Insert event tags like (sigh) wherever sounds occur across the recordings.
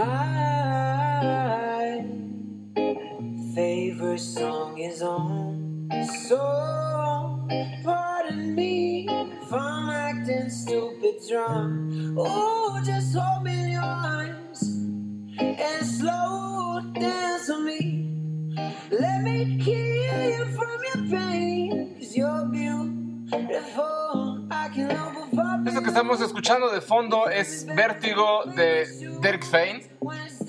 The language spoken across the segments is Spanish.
My favorite song is on. So pardon me if I'm acting stupid drunk. Oh, just hold me in your arms and slow dance on me. Let me heal you from your pain. Cause you're beautiful. I can Esto que estamos escuchando de fondo es Vértigo de Derek Fain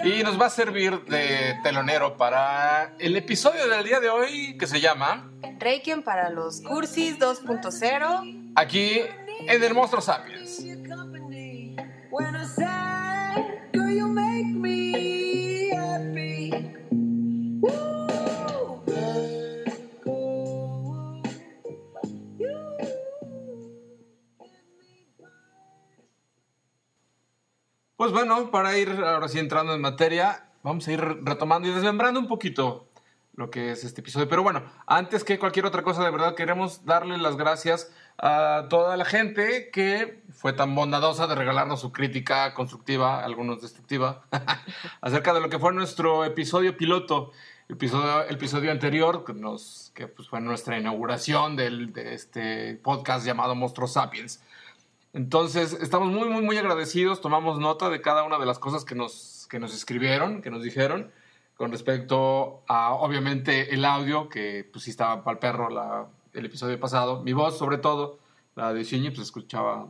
y nos va a servir de telonero para el episodio del día de hoy que se llama Requiem para los Cursis 2.0. aquí en el Monstruo Sapiens. Pues bueno, para ir ahora sí entrando en materia, vamos a ir retomando y desmembrando un poquito lo que es este episodio. Pero bueno, antes que cualquier otra cosa, de verdad queremos darle las gracias a toda la gente que fue tan bondadosa de regalarnos su crítica constructiva, algunos destructiva, (laughs) acerca de lo que fue nuestro episodio piloto. El episodio, anterior, que pues fue nuestra inauguración del, de este podcast llamado Monstruos Sapiens. Entonces, estamos muy, muy, muy agradecidos. Tomamos nota de cada una de las cosas que nos, que nos escribieron, que nos dijeron, con respecto a, obviamente, el audio, que pues sí estaba para el perro el episodio pasado. Mi voz, sobre todo, la de Shinji, pues escuchaba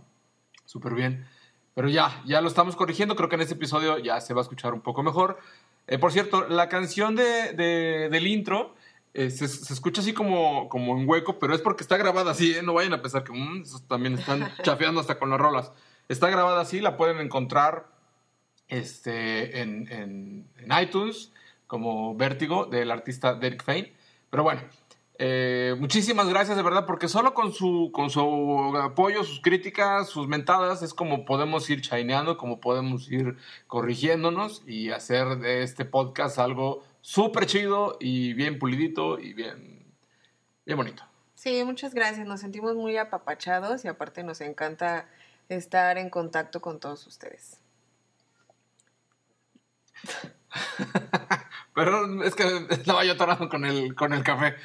súper bien. Pero ya, ya lo estamos corrigiendo. Creo que en este episodio ya se va a escuchar un poco mejor. Eh, por cierto, la canción de- del intro eh, se, se escucha así como, como en hueco, pero es porque está grabada así, ¿eh? No vayan a pensar que mm, esos también están (laughs) chafeando hasta con las rolas. Está grabada así, la pueden encontrar este, en, en- en iTunes como Vértigo del artista Derek Fain. Pero bueno, eh, muchísimas gracias de verdad, porque solo con su, con su apoyo, sus críticas, sus mentadas, es como podemos ir chaineando, como podemos ir corrigiéndonos y hacer de este podcast algo súper chido y bien pulidito y bien, bien bonito. Sí, muchas gracias. Nos sentimos muy apapachados y aparte nos encanta estar en contacto con todos ustedes. (laughs) Pero es que estaba yo atorado con el, con el café.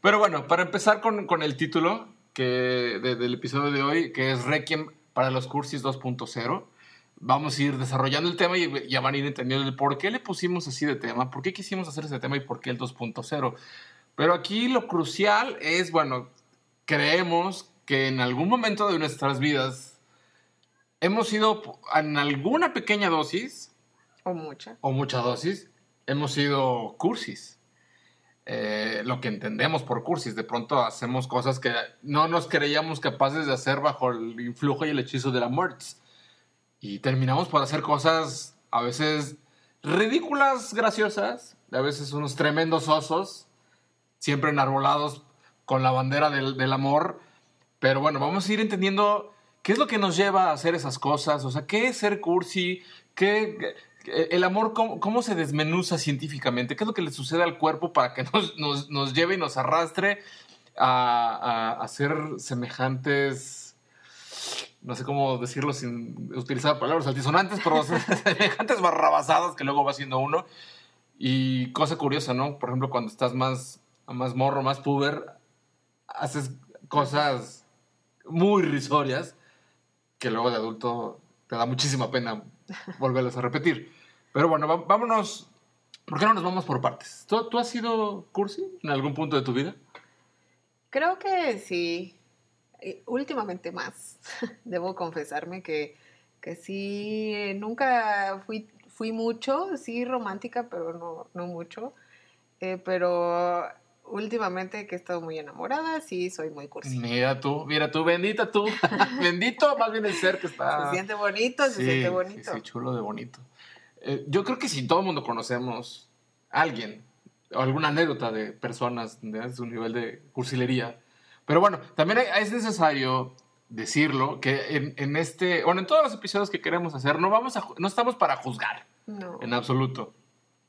Pero bueno, para empezar con, con el título que, de- del episodio de hoy, que es Requiem para los Cursis 2.0, vamos a ir desarrollando el tema y ya van a ir entendiendo el por qué le pusimos así de tema, por qué quisimos hacer ese tema y por qué el 2.0. Pero aquí lo crucial es, bueno, creemos que en algún momento de nuestras vidas hemos sido en alguna pequeña dosis O mucha. o mucha dosis, hemos sido cursis. Eh, lo que entendemos por cursis. De pronto hacemos cosas que no nos creíamos capaces de hacer bajo el influjo y el hechizo de la muerte. Y terminamos por hacer cosas a veces ridículas, graciosas, a veces unos tremendos osos, siempre enarbolados con la bandera del, amor. Pero bueno, vamos a ir entendiendo qué es lo que nos lleva a hacer esas cosas, o sea, qué es ser cursi, qué, el amor, cómo, cómo se desmenuza científicamente, qué es lo que le sucede al cuerpo para que (laughs) nos, nos- nos lleve y nos arrastre a, a- a semejantes, no sé cómo decirlo sin utilizar palabras altisonantes, pero (laughs) semejantes barrabasadas que luego va siendo uno. Y cosa curiosa, ¿no? Por ejemplo, cuando estás más, más morro, más puber, haces cosas muy risorias que luego de adulto te da muchísima pena (laughs) volverlas a repetir. Pero bueno, vámonos. ¿Por qué no nos vamos por partes? ¿Tú, tú has sido cursi en algún punto de tu vida? Creo que sí. Eh, Últimamente más. (laughs) Debo confesarme que, que sí, nunca fui, fui mucho, sí romántica, pero no, no mucho. Eh, pero últimamente que he estado muy enamorada, sí, soy muy cursi. Mira tú, mira tú, bendita tú. (laughs) Bendito más bien el ser que está. Se siente bonito, se siente bonito. Sí, sí, chulo de bonito. Eh, yo creo que si todo el mundo conocemos a alguien o alguna anécdota de personas de su nivel de cursilería. Pero bueno, también es necesario decirlo que en, en este, bueno, en todos los episodios que queremos hacer, no, vamos a, no estamos para juzgar No. en absoluto.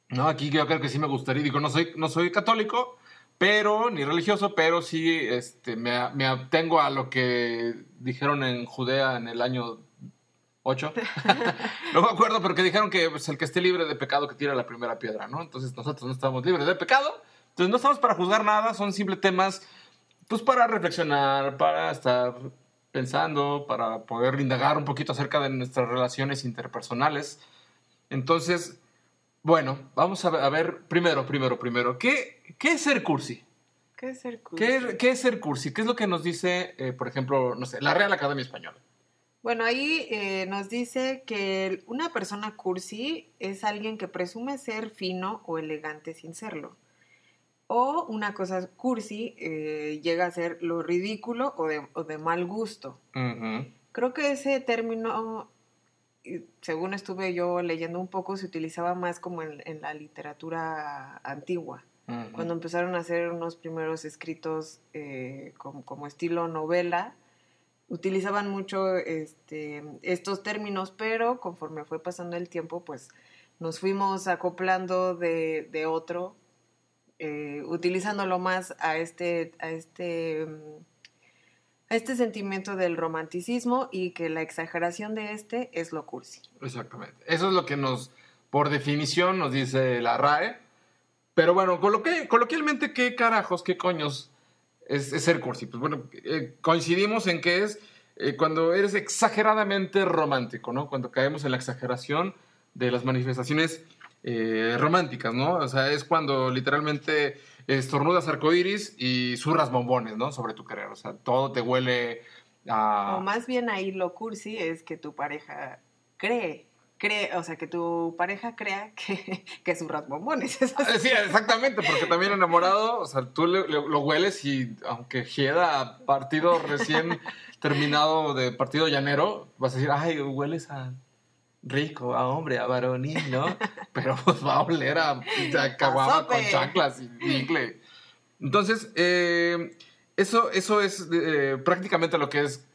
No, aquí yo creo que sí me gustaría, digo, no soy, no soy católico, pero, ni religioso, pero sí este, me, me atengo a lo que dijeron en Judea en el año ocho. (laughs) no me acuerdo, pero que dijeron que pues, el que esté libre de pecado que tira la primera piedra, ¿no? Entonces nosotros no estamos libres de pecado. Entonces no estamos para juzgar nada, son simples temas, pues para reflexionar, para estar pensando, para poder indagar un poquito acerca de nuestras relaciones interpersonales. Entonces, bueno, vamos a ver, primero, primero, primero, ¿qué, ¿qué es ser cursi? ¿Qué es ser cursi? ¿Qué, qué es ser cursi? ¿Qué es lo que nos dice, eh, por ejemplo, no sé, la Real Academia Española? Bueno, ahí eh, nos dice que una persona cursi es alguien que presume ser fino o elegante sin serlo. O una cosa cursi eh, llega a ser lo ridículo o de, o de mal gusto. Creo que ese término, y según estuve yo leyendo un poco, se utilizaba más como en, en la literatura antigua. Cuando empezaron a hacer unos primeros escritos eh, como, como estilo novela, utilizaban mucho este, estos términos, pero conforme fue pasando el tiempo, pues nos fuimos acoplando de, de otro, eh, utilizándolo más a este, a este, mm, a este sentimiento del romanticismo y que la exageración de este es lo cursi. Exactamente. Eso es lo que nos, por definición, nos dice la RAE. Pero bueno, coloque- coloquialmente, ¿qué carajos, qué coños es, es ser cursi? Pues bueno, eh, coincidimos en que es eh, cuando eres exageradamente romántico, ¿no? Cuando caemos en la exageración de las manifestaciones eh, románticas, ¿no? O sea, es cuando literalmente estornudas arcoíris y zurras bombones, ¿no? Sobre tu querer. O sea, todo te huele a... O más bien ahí lo cursi es que tu pareja cree, cree, o sea, que tu pareja crea que, (laughs) que surras bombones. Eso Ah, Sí, exactamente, porque también enamorado, o sea, tú le- le- lo hueles y aunque queda a partido recién terminado de partido llanero, vas a decir, ay, hueles a rico, a hombre, a varonil, ¿no? (laughs) Pero pues va a oler a, a caguama con chanclas y nicle. Entonces, eh, eso, eso es eh, prácticamente lo que es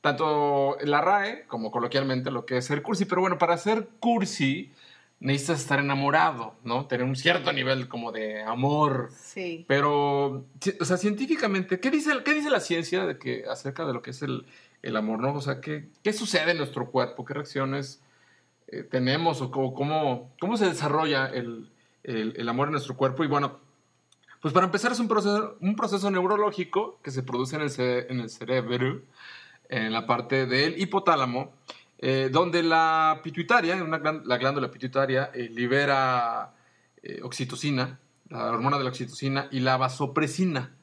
tanto la RAE como coloquialmente lo que es ser cursi. Pero bueno, para ser cursi necesitas estar enamorado, ¿no? Tener un cierto nivel como de amor. Sí. Pero, o sea, científicamente, ¿qué dice, qué dice la ciencia de que, acerca de lo que es el, el amor, ¿no? O sea, ¿qué, qué sucede en nuestro cuerpo? ¿Qué reacciones eh, tenemos o cómo, cómo, se desarrolla el, el- el amor en nuestro cuerpo? Y bueno, pues para empezar es un proceso, un proceso neurológico que se produce en el, ce- en el cerebro, en la parte del hipotálamo, eh, donde la pituitaria, una la glándula pituitaria, eh, libera eh, oxitocina, la hormona de la oxitocina, y la vasopresina.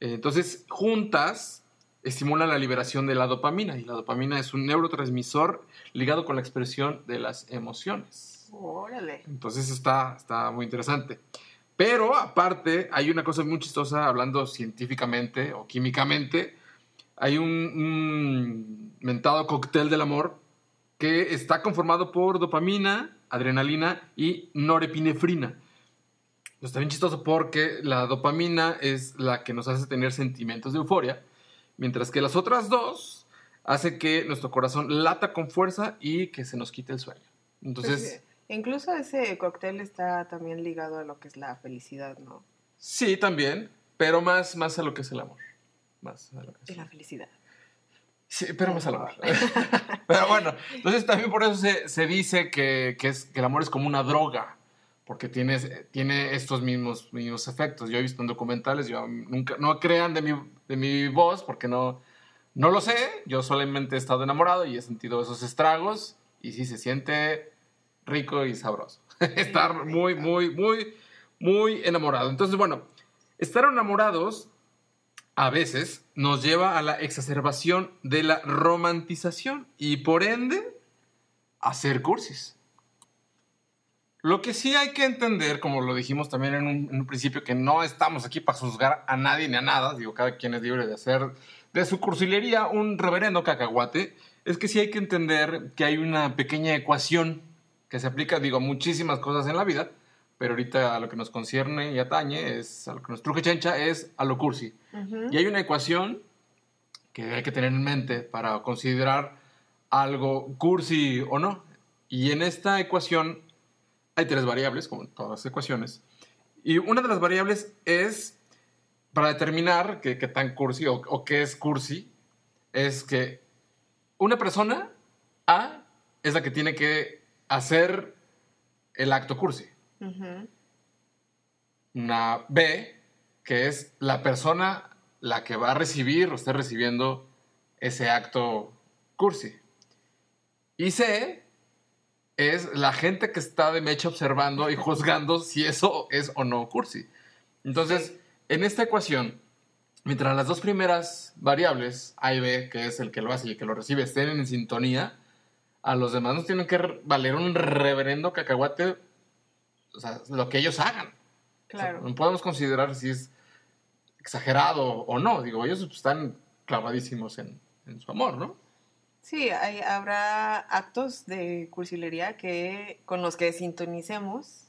Eh, entonces, juntas estimulan la liberación de la dopamina, y la dopamina es un neurotransmisor ligado con la expresión de las emociones. Órale. Entonces está, está muy interesante. Pero aparte, hay una cosa muy chistosa, hablando científicamente o químicamente, hay un, un mentado cóctel del amor que está conformado por dopamina, adrenalina y norepinefrina. Está bien chistoso porque la dopamina es la que nos hace tener sentimientos de euforia, mientras que las otras dos hace que nuestro corazón lata con fuerza y que se nos quite el sueño. Entonces... Pues, eh, incluso ese cóctel está también ligado a lo que es la felicidad, ¿no? Sí, también, pero más, más a lo que es el amor. Más a lo que es Y la felicidad. Sí, pero más al amor. (laughs) (laughs) pero bueno, entonces también por eso se, se dice que, que es, que el amor es como una droga, porque tienes, tiene estos mismos, mismos efectos. Yo he visto en documentales, yo nunca, no crean de mi, de mi voz, porque no, no lo sé, yo solamente he estado enamorado y he sentido esos estragos, y sí se siente rico y sabroso. (laughs) Estar muy, muy, muy, muy enamorado. Entonces, bueno, estar enamorados a veces nos lleva a la exacerbación de la romantización y por ende a ser cursis. Lo que sí hay que entender, como lo dijimos también en un, en un principio, que no estamos aquí para juzgar a nadie ni a nada, digo, cada quien es libre de hacer de su cursilería un reverendo cacahuate, es que sí hay que entender que hay una pequeña ecuación que se aplica, digo, a muchísimas cosas en la vida, pero ahorita a lo que nos concierne y atañe, es, a lo que nos truje chencha, es a lo cursi. Y hay una ecuación que hay que tener en mente para considerar algo cursi o no. Y en esta ecuación hay tres variables, como en todas las ecuaciones. Y una de las variables es, para determinar qué tan cursi o, o qué es cursi, es que una persona A es la que tiene que hacer el acto cursi. Una B, que es la persona la que va a recibir o esté recibiendo ese acto cursi. Y C, es la gente que está de mecha observando y juzgando si eso es o no cursi. Entonces, Sí. en esta ecuación, mientras las dos primeras variables, A y B, que es el que lo hace y el que lo recibe, estén en sintonía, a los demás nos tienen que valer un reverendo cacahuate, o sea, lo que ellos hagan. O sea, Claro. no podemos considerar si es exagerado o no. Digo, ellos están clavadísimos en, en su amor, ¿no? Sí, hay- habrá actos de cursilería que, con los que sintonicemos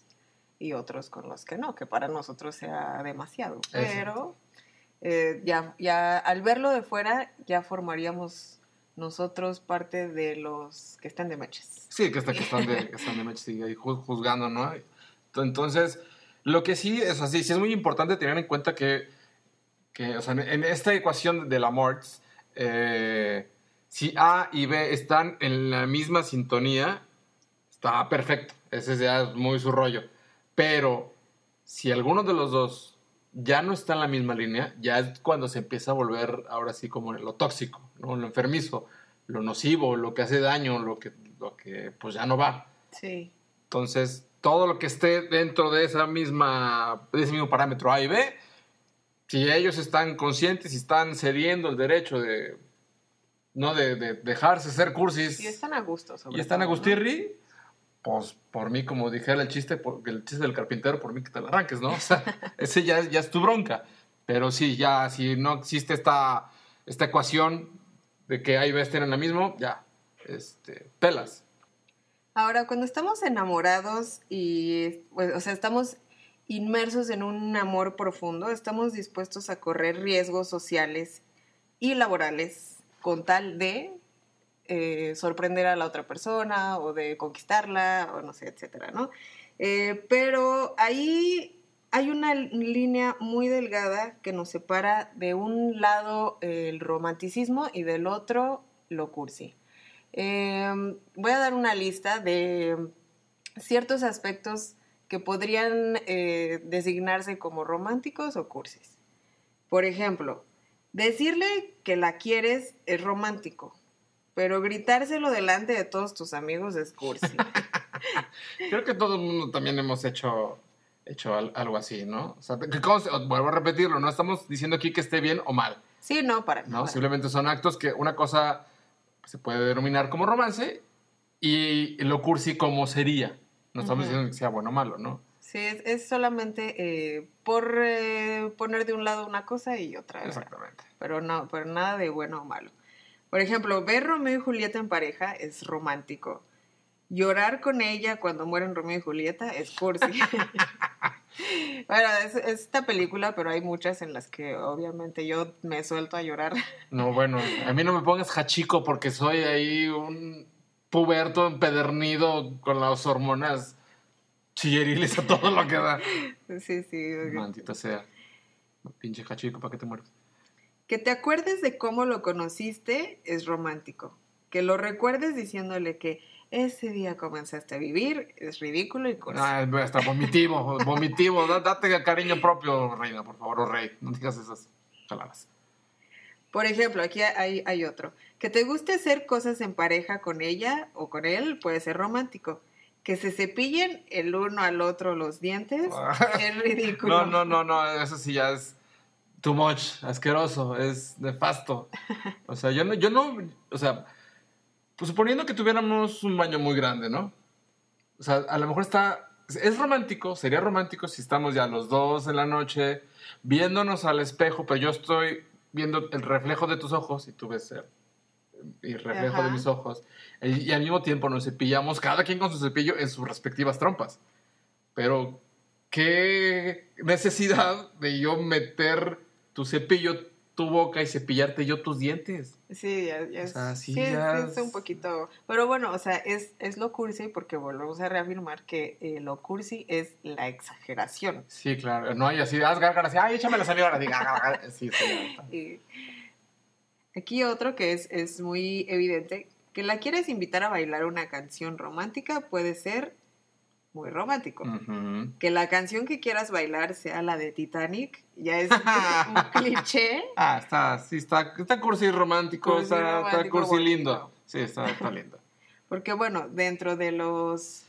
y otros con los que no, que para nosotros sea demasiado. Pero eh, ya, ya al verlo de fuera ya formaríamos nosotros parte de los que están de mechas. Sí, que, está, que están de, (laughs) que están de mecha, sí, ahí ju- juzgando, ¿no? Entonces, lo que sí es así, sí es muy importante tener en cuenta que, que o sea, en, en esta ecuación de la Morts, eh, si A y B están en la misma sintonía, está perfecto. Ese ya es muy su rollo. Pero si alguno de los dos ya no está en la misma línea, ya es cuando se empieza a volver ahora sí como lo tóxico, ¿no? lo enfermizo, lo nocivo, lo que hace daño, lo que, lo que pues ya no va. Sí, Entonces, todo lo que esté dentro de esa misma, de ese mismo parámetro A y B, si ellos están conscientes y están cediendo el derecho de no de, de dejarse ser cursis y están a gusto. Sobre y están a todo, ¿no? gustirri, pues por mí, como dijera el chiste, por- el chiste del carpintero, por mí que te la arranques, ¿no? O sea, (laughs) ese ya, ya es tu bronca. Pero sí, ya, si no existe esta, esta ecuación de que A y B estén en la misma, ya, este, pelas. Ahora, cuando estamos enamorados y, pues, o sea, estamos inmersos en un amor profundo, estamos dispuestos a correr riesgos sociales y laborales con tal de eh, sorprender a la otra persona o de conquistarla o no sé, etcétera, ¿no? Eh, pero ahí hay una línea muy delgada que nos separa de un lado el romanticismo y del otro lo cursi. Eh, voy a dar una lista de ciertos aspectos que podrían eh, designarse como románticos o cursis. Por ejemplo, decirle que la quieres es romántico, pero gritárselo delante de todos tus amigos es cursi. (laughs) Creo que todo el mundo también hemos hecho, hecho al- algo así, ¿no? O sea, conste- vuelvo a repetirlo, no estamos diciendo aquí que esté bien o mal, Sí, no, para ¿no? nada. Simplemente son actos que una cosa se puede denominar como romance y lo cursi como sería. No estamos diciendo que sea bueno o malo, ¿no? Sí, es, es solamente eh, por eh, poner de un lado una cosa y otra, ¿verdad? Exactamente. pero no, pero nada de bueno o malo. Por ejemplo, ver Romeo y Julieta en pareja es romántico. Llorar con ella cuando mueren Romeo y Julieta es cursi. (laughs) bueno, es, es esta película, pero hay muchas en las que obviamente yo me suelto a llorar. No, bueno, a mí no me pongas hachico porque soy ahí un puberto empedernido con las hormonas chilleriles a todo lo que da. sí, sí. Maldita sea. Pinche hachico, ¿para qué te mueres? Que te acuerdes de cómo lo conociste es romántico. Que lo recuerdes diciéndole que ese día comenzaste a vivir es ridículo y cursi. Ah, hasta vomitivo, vomitivo. Da- Date cariño propio, reina, por favor, o rey. No digas esas jaladas. Por ejemplo, aquí hay, hay otro. Que te guste hacer cosas en pareja con ella o con él puede ser romántico. Que se cepillen el uno al otro los dientes (laughs) es ridículo. No, no, no, no, eso sí ya es too much, asqueroso, es nefasto. O sea, yo no, yo no, o sea, pues suponiendo que tuviéramos un baño muy grande, ¿no? O sea, a lo mejor está, es romántico, sería romántico si estamos ya los dos en la noche viéndonos al espejo, pero yo estoy viendo el reflejo de tus ojos y tú ves el, el reflejo Ajá. de mis ojos. Y, y al mismo tiempo nos cepillamos, cada quien con su cepillo en sus respectivas trompas. Pero, ¿qué necesidad de yo meter tu cepillo, tu boca y cepillarte yo tus dientes? Sí, ya, ya O es, sea, sí, ya es, es- un poquito. Pero bueno, o sea, es, es lo cursi porque volvemos a reafirmar que eh, lo cursi es la exageración. Sí, claro. No hay así, haz gárgaras, ay, échame la saliva ahora, diga, gárgara. Sí, sí. (laughs) Y aquí otro que es, es muy evidente, que la quieres invitar a bailar una canción romántica puede ser muy romántico. Que la canción que quieras bailar sea la de Titanic, ya es (laughs) un cliché. Ah, está, sí, está, está cursi romántico, Cursi está, cursi bonito. lindo. Sí, está, está lindo. (laughs) Porque bueno, dentro de los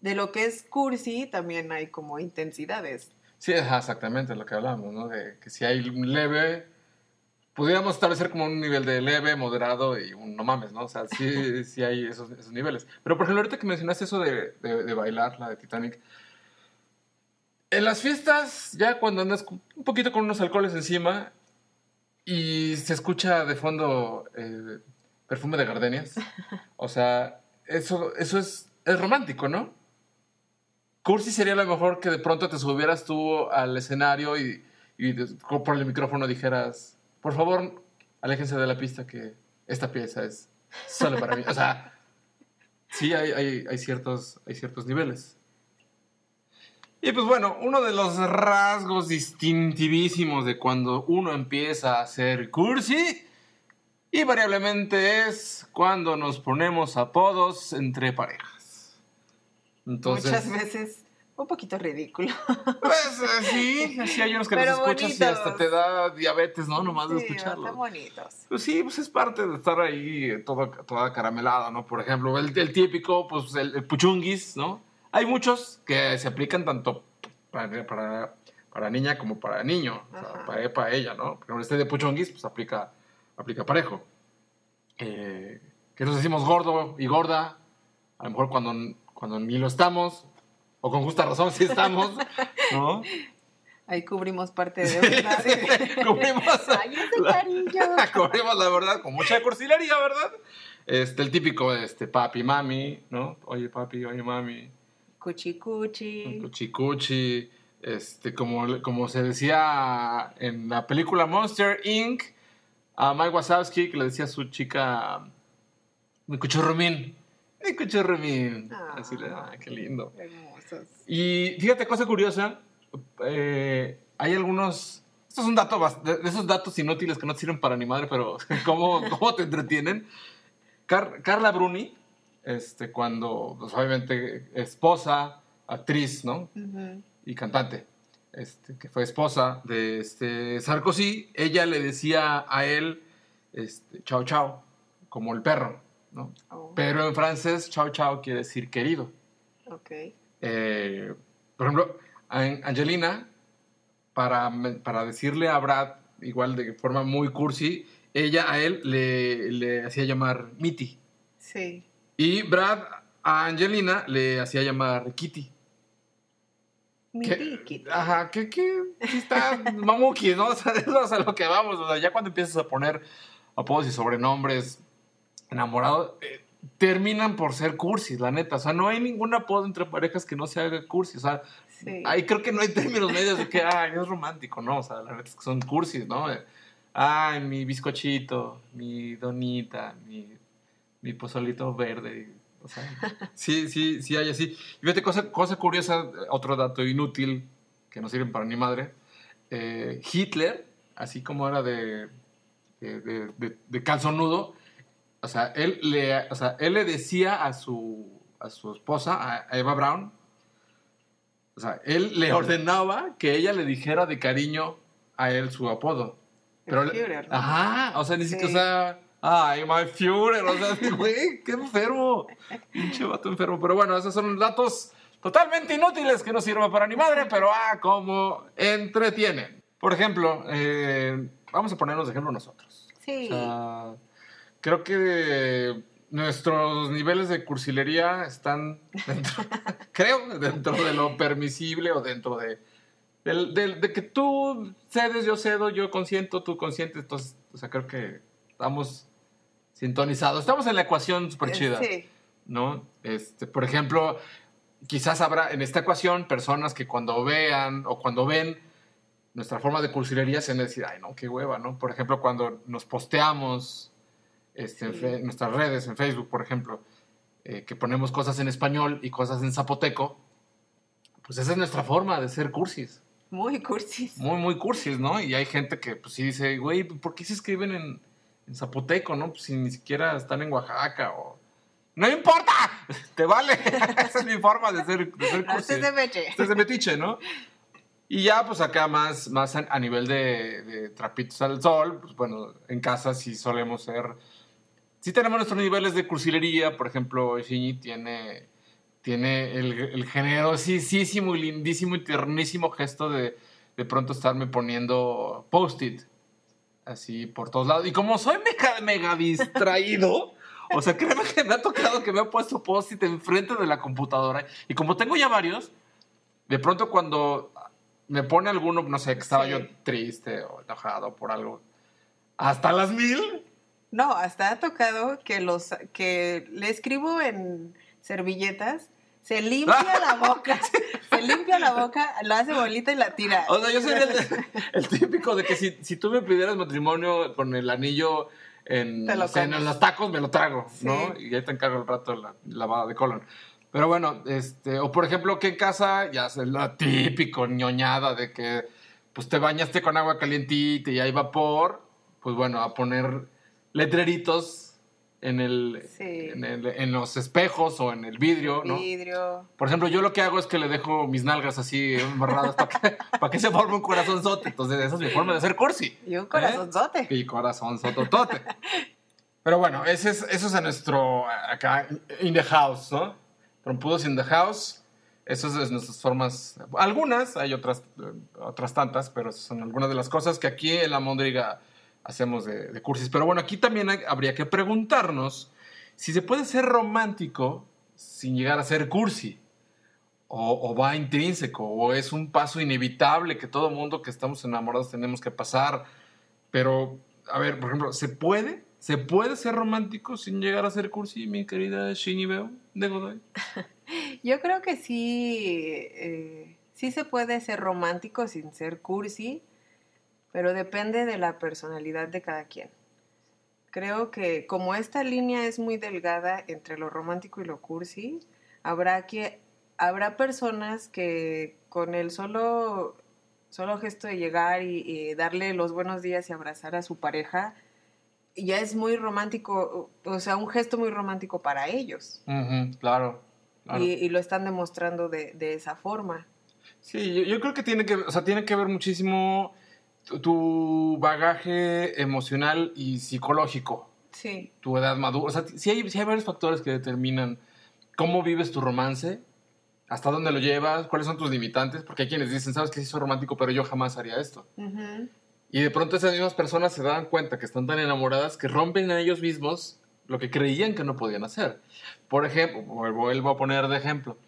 de lo que es cursi también hay como intensidades. Sí, exactamente lo que hablamos, ¿no? De que si hay un leve, pudiéramos establecer como un nivel de leve, moderado y un no mames, ¿no? O sea, sí, (laughs) sí hay esos, esos niveles. Pero por ejemplo, ahorita que mencionaste eso de, de- de bailar, la de Titanic, en las fiestas, ya cuando andas un poquito con unos alcoholes encima y se escucha de fondo eh, perfume de gardenias, (laughs) o sea, eso, eso es, es romántico, ¿no? Cursi sería lo mejor que de pronto te subieras tú al escenario y, y por el micrófono dijeras, por favor, aléjense de la pista que esta pieza es solo para mí. O sea, sí hay, hay, ciertos, hay ciertos niveles. Y pues bueno, uno de los rasgos distintivísimos de cuando uno empieza a ser cursi, invariablemente es cuando nos ponemos apodos entre parejas. Entonces, Muchas veces un poquito ridículo. pues eh, sí, (laughs) sí hay unos que Pero los escuchas y hasta te da diabetes, ¿no? Nomás de Sí, escucharlo. están bonitos. Pues sí, pues es parte de estar ahí todo, toda caramelada, ¿no? Por ejemplo, el, el típico, pues el, el puchunguis, ¿no? Hay muchos que se aplican tanto para, para, para niña como para niño, o sea, para, para ella, ¿no? Pero este de puchunguis, pues aplica, aplica parejo. Eh, que nos decimos gordo y gorda, a lo mejor cuando, cuando ni lo estamos, o con justa razón sí estamos, (laughs) ¿no? Ahí cubrimos parte de verdad. (laughs) Cubrimos- (laughs) Ay, cariño. Cubrimos la verdad con mucha cursilería, ¿verdad? Este, el típico, este, papi, mami, ¿no? Oye, papi, oye, mami. Cuchi cuchi. Cuchi, cuchi. Este, como, como se decía en la película Monster Inc., a Mike Wazowski, que le decía a su chica, mi cuchurrumín, mi cuchurrumín. Ah. Así le, ah, qué lindo. Y fíjate, cosa curiosa, eh, hay algunos... Esto es un dato, de esos datos inútiles que no te sirven para ni madre, pero (laughs) ¿cómo, cómo te entretienen? Car- Carla Bruni, este, cuando, pues, obviamente, esposa, actriz, ¿no? Y cantante, este, que fue esposa de este Sarkozy, ella le decía a él, este, chao, chao, como el perro, ¿no? Oh, Pero en francés, chao, chao quiere decir querido. ok. Eh, por ejemplo, An- Angelina, para, para decirle a Brad, igual de forma muy cursi, ella a él le, le hacía llamar Mitty. Sí. Y Brad a Angelina le hacía llamar Kitty. Mi Que- tiquito. Ajá, que, que sí está (laughs) mamuki, ¿no? (laughs) O sea, eso es a lo que vamos. O sea, ya cuando empiezas a poner apodos y sobrenombres enamorados, eh, terminan por ser cursis, la neta. O sea, no hay ningún apodo entre parejas que no se haga cursi. O sea, Sí. ahí creo que no hay términos medios de que, ay, es romántico, ¿no? O sea, la neta es que son cursis, ¿no? Ay, mi bizcochito, mi donita, mi, mi pozolito verde. O sea, sí, sí, sí hay así. Y fíjate, cosa, cosa curiosa, otro dato inútil que no sirven para ni madre. Eh, Hitler, así como era de, de, de, de- de calzonudo, o sea, él le, o sea, él le decía a su, a su esposa, a Eva Braun, o sea, él le ordenaba que ella le dijera de cariño a él su apodo. Pero, El Führer, ¿no? Ajá, o sea, ni siquiera, Sí. o sea, ay, my Führer, o sea, (laughs) güey, qué enfermo. Pinche vato enfermo. Pero bueno, esos son datos totalmente inútiles que no sirven para ni madre, pero ah, como entretienen. Por ejemplo, eh, vamos a ponernos de ejemplo nosotros. Sí. O sea, creo que nuestros niveles de cursilería están dentro, (laughs) creo, dentro de lo permisible o dentro de, de que tú cedes, yo cedo, yo consiento, tú consientes. Entonces, o sea, creo que estamos sintonizados. Estamos en la ecuación súper chida. Sí. ¿no? Este, por ejemplo, quizás habrá en esta ecuación personas que cuando vean o cuando ven nuestra forma de cursilería se van a decir, ay, no, qué hueva, ¿no? Por ejemplo, cuando nos posteamos este, en Sí. nuestras redes, en Facebook, por ejemplo, eh, que ponemos cosas en español y cosas en zapoteco, pues esa es nuestra forma de ser cursis. Muy cursis. Muy, muy cursis, ¿no? Y hay gente que pues sí dice, güey, ¿por qué se escriben en, en zapoteco, ¿no? Pues si ni siquiera están en Oaxaca o... ¡No importa! (laughs) ¡Te vale! (laughs) Esa es mi forma de ser, de ser No, cursi. este es de Meche. Este es de metiche, ¿no? Y ya, pues acá más, más a, a nivel de, de trapitos al sol, pues bueno, en casa sí solemos ser... Sí tenemos nuestros niveles de cursilería, por ejemplo, Shinji tiene, tiene el, el generosísimo y lindísimo y tiernísimo gesto de de pronto estarme poniendo post-it así por todos lados. Y como soy mega, mega distraído, (laughs) o sea, créeme que me ha tocado que me ha puesto post-it enfrente de la computadora. Y como tengo ya varios, de pronto cuando me pone alguno, no sé, que estaba Sí. yo triste o enojado por algo, hasta las mil. No, hasta ha tocado que los que le escribo en servilletas, se limpia (laughs) la boca, se limpia la boca, lo hace bolita y la tira. O sea, yo soy el, el típico de que si, si tú me pidieras matrimonio con el anillo en, Te lo o sea, en los tacos, me lo trago, Sí. ¿no? Y ahí te encargo el rato la lavada de colon. Pero bueno, este, o por ejemplo, que en casa ya es lo típico, ñoñada de que pues te bañaste con agua calientita y hay vapor, pues bueno, a poner letreritos en el, Sí. en, el- en los espejos o en el vidrio, ¿no? Vidrio. Por ejemplo, yo lo que hago es que le dejo mis nalgas así embarradas para que, (laughs) para que se forme un corazonzote. Entonces, esa es mi forma de hacer cursi. Y un corazonzote. Y corazón sototote. Pero bueno, ese es, eso es a nuestro, acá, in the house, ¿no? Trompudos in the house. Esas son nuestras formas. Algunas, hay otras, eh, otras tantas, pero son algunas de las cosas que aquí en la Mondriga hacemos de, cursis. Pero bueno, aquí también habría que preguntarnos si se puede ser romántico sin llegar a ser cursi. O, va intrínseco, o es un paso inevitable que todo mundo que estamos enamorados tenemos que pasar. Pero, a ver, por ejemplo, ¿se puede? ¿Se puede ser romántico sin llegar a ser cursi, mi querida Shinny Beo de Godoy? (laughs) Yo creo que sí, eh, sí se puede ser romántico sin ser cursi, pero depende de la personalidad de cada quien. Creo que como esta línea es muy delgada entre lo romántico y lo cursi, habrá que habrá personas que con el solo solo gesto de llegar y, y darle los buenos días y abrazar a su pareja ya es muy romántico, o sea, un gesto muy romántico para ellos. Claro. claro. Y, y lo están demostrando de, de esa forma. Sí, yo, yo creo que tiene que, o sea, tiene que ver muchísimo tu, bagaje emocional y psicológico, Sí, tu edad madura. O sea, sí hay, sí hay varios factores que determinan cómo vives tu romance, hasta dónde lo llevas, cuáles son tus limitantes, porque hay quienes dicen, sabes que sí soy romántico, pero yo jamás haría esto. Y de pronto esas mismas personas se dan cuenta que están tan enamoradas que rompen a ellos mismos lo que creían que no podían hacer. Por ejemplo, vuelvo a poner de ejemplo.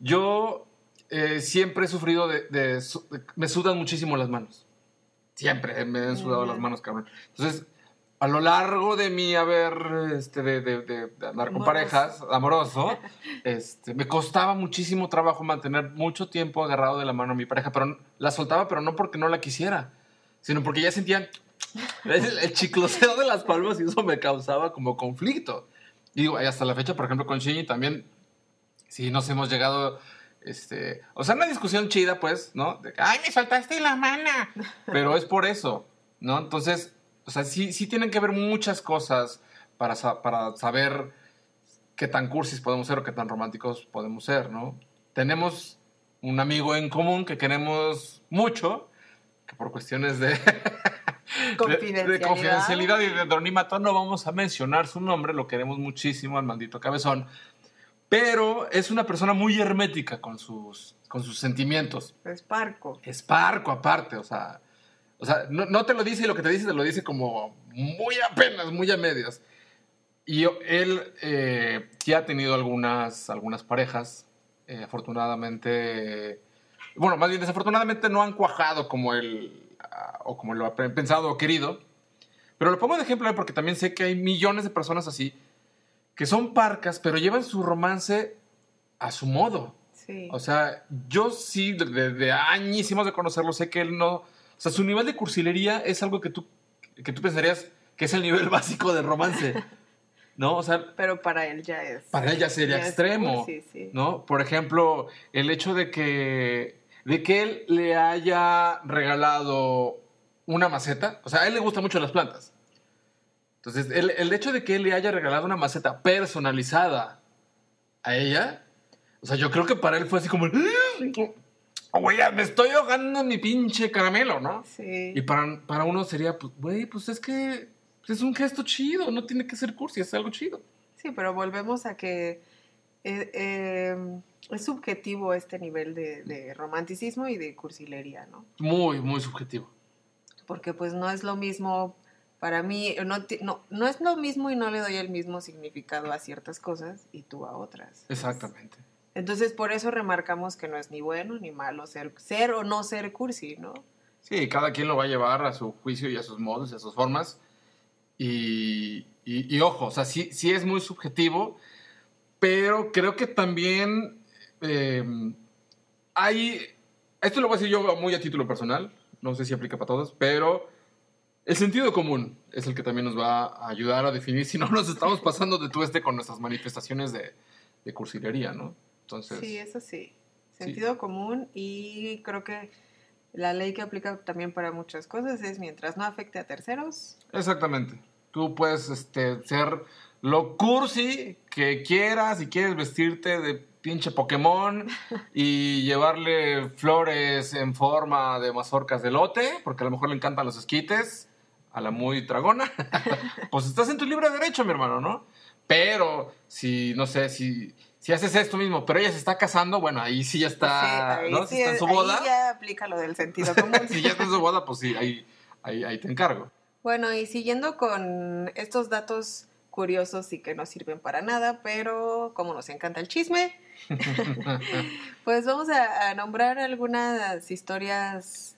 Yo eh, siempre he sufrido de, de su- de- Me sudan muchísimo las manos. Siempre me han sudado las manos, cabrón. Entonces, a lo largo de mi haber, este, de, de- de- andar con Amoroso. parejas, amoroso, este, me costaba muchísimo trabajo mantener mucho tiempo agarrado de la mano a mi pareja, pero la soltaba, pero no porque no la quisiera, sino porque ya sentía el, el chicloseo de las palmas y eso me causaba como conflicto. Y digo, hasta la fecha, por ejemplo, con Shinji también, sí nos hemos llegado, este, o sea, una discusión chida, pues, ¿no? De ay, me soltaste la mano. (laughs) Pero es por eso, ¿no? Entonces, o sea, sí, sí tienen que ver muchas cosas para, sa- para saber qué tan cursis podemos ser o qué tan románticos podemos ser, ¿no? Tenemos un amigo en común que queremos mucho, que por cuestiones de, (laughs) de- Confidencialidad. de confidencialidad y de anonimato no vamos a mencionar su nombre, lo queremos muchísimo al maldito cabezón, pero es una persona muy hermética con sus, con sus sentimientos. Es parco. Es parco aparte, o sea, o sea no, no te lo dice y lo que te dice te lo dice como muy apenas, muy a medias. Y él eh, sí ha tenido algunas, algunas parejas, eh, afortunadamente, bueno, más bien desafortunadamente no han cuajado como él, ah, o como lo ha pe- pensado o querido. Pero lo pongo de ejemplo porque también sé que hay millones de personas así que son parcas, pero llevan su romance a su modo. Sí. O sea, yo sí, desde de añísimos de conocerlo, sé que él no. O sea, su nivel de cursilería es algo que tú, que tú pensarías que es el nivel (laughs) básico de romance. ¿No? O sea, pero para él ya es. para él ya sería ya es extremo. cursi, sí. ¿No? Por ejemplo, el hecho de que. de que él le haya regalado una maceta. O sea, a él le gustan mucho las plantas. Entonces, el, el hecho de que él le haya regalado una maceta personalizada a ella, o sea, yo creo que para él fue así como, güey, ya me estoy ahogando en mi pinche caramelo, ¿no? Sí. Y para, para uno sería, pues, güey, pues es que es un gesto chido, no tiene que ser cursi, es algo chido. Sí, pero volvemos a que eh, eh, es subjetivo este nivel de, de romanticismo y de cursilería, ¿no? Muy, muy subjetivo. Porque pues no es lo mismo para mí, no, no, no es lo mismo y no le doy el mismo significado a ciertas cosas y tú a otras. Exactamente. Entonces por eso remarcamos que no es ni bueno ni malo ser, ser o no ser cursi, ¿no? Sí, cada quien lo va a llevar a su juicio y a sus modos y a sus formas. Y, y- y ojo, o sea, sí, sí es muy subjetivo, pero creo que también eh, hay... Esto lo voy a decir yo muy a título personal, no sé si aplica para todos, pero el sentido común es el que también nos va a ayudar a definir si no nos estamos pasando de tueste con nuestras manifestaciones de, de cursilería, ¿no? Entonces, Sí, eso sí. Sentido común y creo que la ley que aplica también para muchas cosas es mientras no afecte a terceros. Exactamente. Tú puedes este, ser lo cursi que quieras y quieres vestirte de pinche Pokémon (laughs) y llevarle flores en forma de mazorcas de lote, porque a lo mejor le encantan los esquites, a la muy dragona. (laughs) pues estás en tu libre derecho, mi hermano, ¿no? Pero si, no sé, si, si haces esto mismo, pero ella se está casando, bueno, ahí sí ya está, Sí, ahí ¿no? sí si está en es- su ahí boda, ya aplica lo del sentido común. (laughs) si ya está en su boda, pues sí, ahí, ahí, ahí te encargo. Bueno, y siguiendo con estos datos curiosos y que no sirven para nada, pero como nos encanta el chisme, (laughs) pues vamos a, a nombrar algunas historias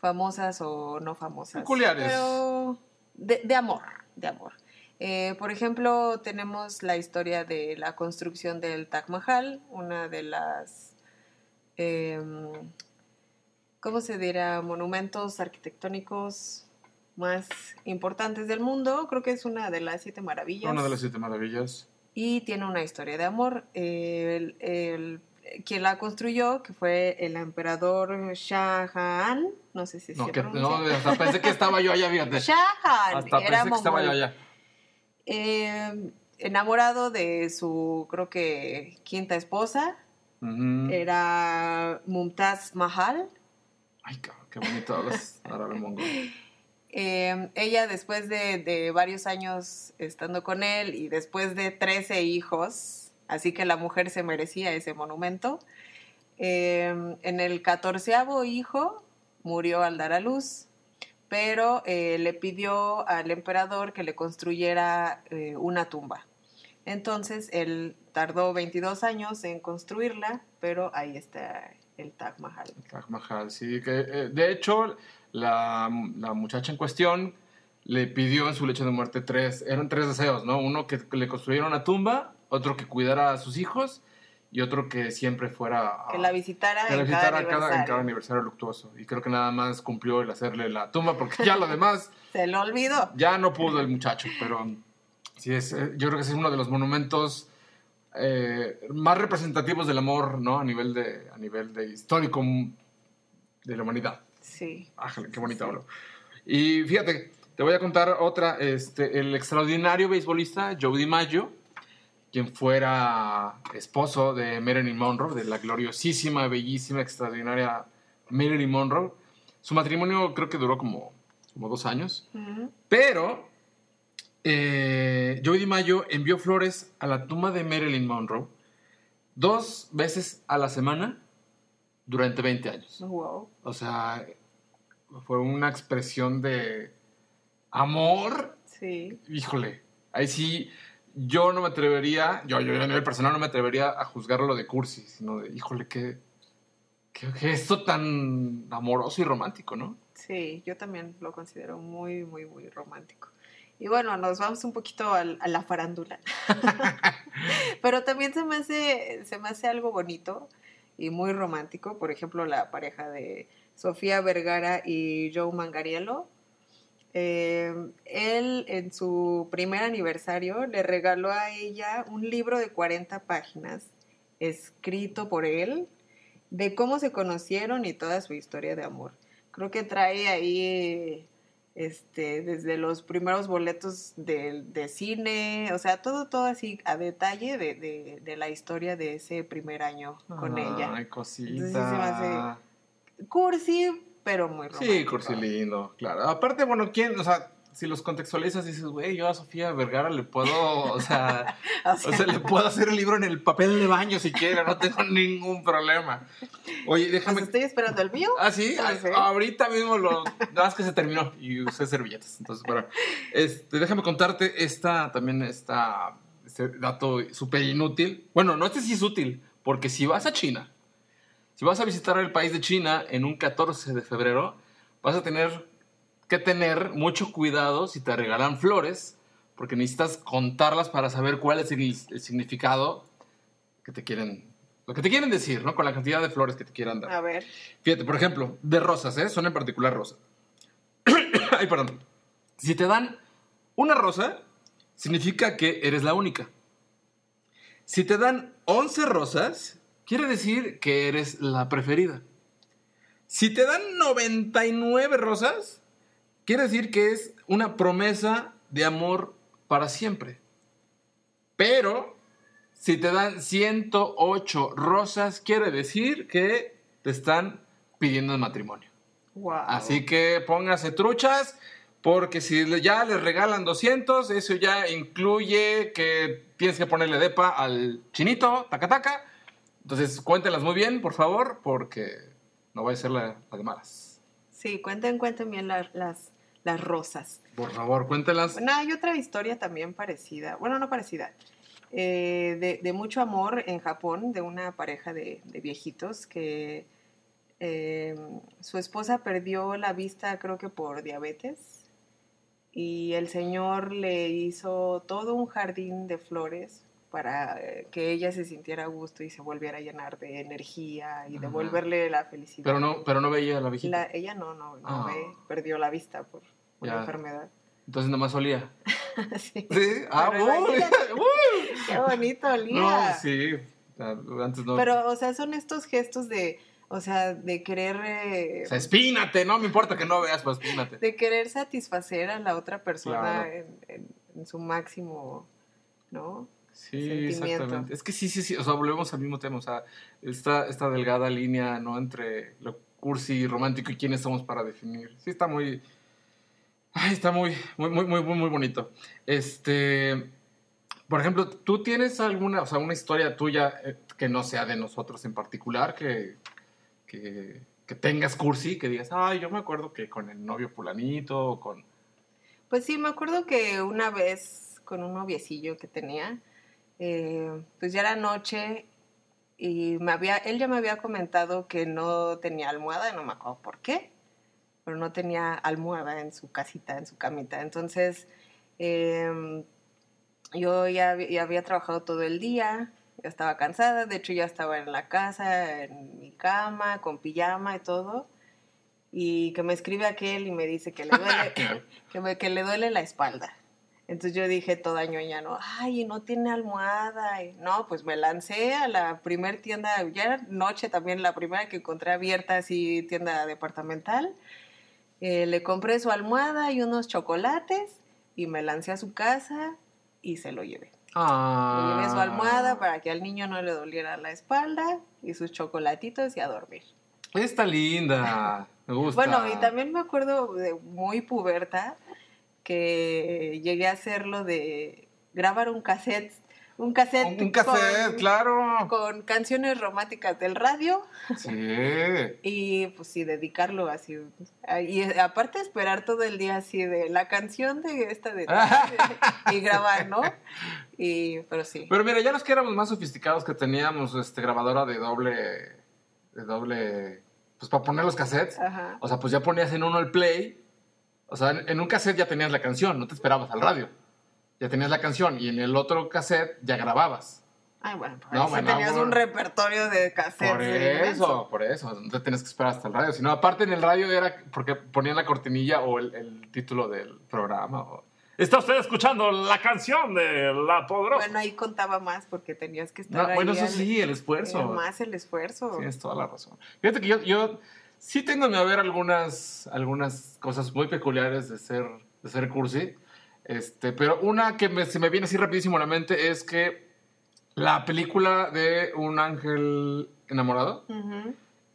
famosas o no famosas. Peculiares. Pero de, de amor, de amor. Eh, por ejemplo, tenemos la historia de la construcción del Taj Mahal, una de las, em, ¿cómo se dirá? Monumentos arquitectónicos más importantes del mundo. Creo que es una de las siete maravillas. Una de las siete maravillas. Y tiene una historia de amor. El, el- quien la construyó, que fue el emperador Shah Jahan, no sé si No, se que, pronuncia. no, hasta pensé que estaba yo allá, fíjate. Shah Jahan, Hasta era pensé que estaba yo allá. Eh, enamorado de su, creo que, quinta esposa, era Mumtaz Mahal. Ay, qué bonito hablas árabe mongol. Eh, ella después de, de varios años estando con él y después de 13 hijos, así que la mujer se merecía ese monumento, eh, en el catorceavo hijo murió al dar a luz, pero eh, le pidió al emperador que le construyera eh, una tumba. Entonces él tardó 22 años en construirla, pero ahí está el Taj Mahal. Taj Mahal, sí. Que, eh, de hecho, la, la muchacha en cuestión le pidió en su lecho de muerte tres, eran tres deseos, ¿no? Uno que le construyera una tumba, otro que cuidara a sus hijos y otro que siempre fuera a, Que la visitara, que la en, visitara cada cada- en aniversario. cada aniversario luctuoso. Y creo que nada más cumplió el hacerle la tumba porque ya lo demás (laughs) Se lo olvidó. Ya no pudo el muchacho, pero sí es, eh, yo creo que es uno de los monumentos eh, más representativos del amor, ¿no? A nivel de, a nivel de histórico de la humanidad. Sí. Ájale, qué bonito Sí. hablo. Y fíjate, te voy a contar otra. Este, el extraordinario beisbolista Joe DiMaggio, quien fuera esposo de Marilyn Monroe, de la gloriosísima, bellísima, extraordinaria Marilyn Monroe. Su matrimonio creo que duró como, como dos años. Pero eh, Joey DiMaggio envió flores a la tumba de Marilyn Monroe dos veces a la semana durante 20 años. Wow. O sea, fue una expresión de amor. Sí. Híjole, ahí sí, yo no me atrevería, yo, yo a nivel personal no me atrevería a juzgarlo de cursi, sino de, híjole, qué, qué gesto tan amoroso y romántico, ¿no? Sí, yo también lo considero muy, muy, muy romántico. Y bueno, nos vamos un poquito al- a, la farándula. (laughs) Pero también se me, hace, se me hace algo bonito y muy romántico. Por ejemplo, la pareja de Sofía Vergara y Joe Mangariello. Eh, él en su primer aniversario le regaló a ella un libro de 40 páginas escrito por él de cómo se conocieron y toda su historia de amor. Creo que trae ahí este, desde los primeros boletos de, de cine, o sea, todo, todo así a detalle de, de, de la historia de ese primer año con ella. Ay, Entonces, sí se me cosita. hace- Cursi, pero muy romántico. Sí, cursi lindo, claro. Aparte, bueno, ¿quién? O sea, si los contextualizas, dices, güey, yo a Sofía Vergara le puedo, o sea, (laughs) O o sea, le puedo hacer el libro en el papel de baño si quiere, no tengo ningún problema. Oye, pues déjame. estoy esperando el mío. Ah, sí, Ah, Ah, ahorita mismo lo. Nada más que se terminó y usé servilletas. Entonces, bueno, este, déjame contarte esta también, esta, este dato súper inútil. Bueno, no este sí es útil, porque si vas a China, si vas a visitar el país de China en un 14 de febrero, vas a tener que tener mucho cuidado si te regalan flores, porque necesitas contarlas para saber cuál es el, el significado que te quieren, lo que te quieren decir, ¿no? Con la cantidad de flores que te quieran dar. A ver, Fíjate, por ejemplo, de rosas, ¿eh? Son en particular rosas. (coughs) Ay, perdón. Si te dan una rosa, significa que eres la única. Si te dan 11 rosas, quiere decir que eres la preferida. Si te dan 99 rosas, quiere decir que es una promesa de amor para siempre. Pero si te dan 108 rosas, quiere decir que te están pidiendo el matrimonio. wow. Así que póngase truchas, porque si ya les regalan 200, eso ya incluye que tienes que ponerle depa al chinito, taca taca. Entonces cuéntenlas muy bien, por favor, porque no va a ser la, la de malas. Sí, cuenten, cuenten bien las, las, las rosas. Por favor, cuéntenlas. Bueno, hay otra historia también parecida, bueno, no parecida, eh, de, de mucho amor en Japón, de una pareja de, de viejitos que eh, su esposa perdió la vista creo que por diabetes y el señor le hizo todo un jardín de flores para eh, que ella se sintiera a gusto y se volviera a llenar de energía y Ajá. devolverle la felicidad. Pero no, pero no veía la viejita. La- ella no, no, no Ah. ve, perdió la vista por una Ya. enfermedad. Entonces nomás olía. (laughs) Sí. Sí, ah. (laughs) Qué bonito olía. No, sí. Antes no. Pero, o sea, son estos gestos de, o sea, de querer, eh, O sea, espínate, no me importa que no veas, pues espínate. de querer satisfacer a la otra persona Claro. en, en- en su máximo, ¿no? Sí, exactamente. Es que sí, sí, sí. O sea, volvemos al mismo tema. O sea, esta, esta delgada línea, ¿no? Entre lo cursi y romántico y quiénes somos para definir. Sí, está muy. Ay, está muy, muy, muy, muy, muy, bonito. Este. Por ejemplo, ¿tú tienes alguna, o sea, una historia tuya eh, que no sea de nosotros en particular, que, que, que tengas cursi, que digas, ay, yo me acuerdo que con el novio fulanito, o con... Pues sí, me acuerdo que una vez con un noviecillo que tenía, eh, pues ya era noche y me había, él ya me había comentado que no tenía almohada, no me acuerdo por qué, pero no tenía almohada en su casita, en su camita. Entonces, eh, yo ya, había- ya había trabajado todo el día, ya estaba cansada, de hecho ya estaba en la casa, en mi cama, con pijama y todo. Y que me escribe aquel y me dice que le duele, (coughs) que, me- que le duele la espalda. Entonces yo dije toda ñoña, ¿no? Ay, no tiene almohada. Y no, pues me lancé a la primer tienda, ya era noche también, la primera que encontré abierta, así, tienda departamental. Eh, le compré su almohada y unos chocolates y me lancé a su casa y se lo llevé. Ah. Le llevé su almohada para que al niño no le doliera la espalda y sus chocolatitos y a dormir. Está linda. Me gusta. Bueno, y también me acuerdo de muy puberta que llegué a hacerlo de grabar un cassette, un cassette, Un, cassette, con, claro. con canciones románticas del radio Sí. (laughs) y pues sí, dedicarlo así. Y aparte esperar todo el día así de la canción de esta de (laughs) y grabar, ¿no? Y, pero sí. Pero mira, ya los que éramos más sofisticados que teníamos este grabadora de doble. de doble. Pues para poner los cassettes. Ajá. O sea, pues ya ponías en uno el play. O sea, en, un cassette ya tenías la canción, no te esperabas al radio. Ya tenías la canción y en el otro cassette ya grababas. Ay, bueno, pues No, sí bueno, tenías bueno. un repertorio de cassettes. Por eso, por eso. No te tenías que esperar hasta el radio. Sino aparte en el radio era porque ponían la cortinilla o el, el título del programa. o- Está usted escuchando la canción de La Poderosa. Bueno, ahí contaba más porque tenías que estar No, ahí. bueno, eso al- sí, el esfuerzo. Era más el esfuerzo. Tienes toda la razón. Fíjate que yo, yo sí tengo a ver algunas, algunas cosas muy peculiares de ser, de ser cursi. Este, pero una que me- se me viene así rapidísimo a la mente es que la película de Un ángel enamorado,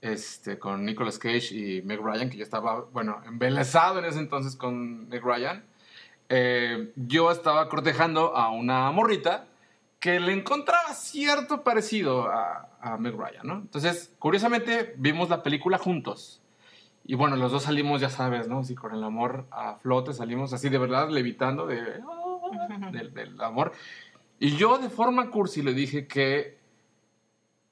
este, con Nicolas Cage y Meg Ryan, que yo estaba, bueno, embelesado en ese entonces con Meg Ryan, eh, yo estaba cortejando a una morrita que le encontraba cierto parecido a, Meg Ryan, ¿no? Entonces, curiosamente, vimos la película juntos. Y bueno, los dos salimos, ya sabes, ¿no? Así con el amor a flote, salimos así de verdad levitando de, del amor. Y yo de forma cursi le dije que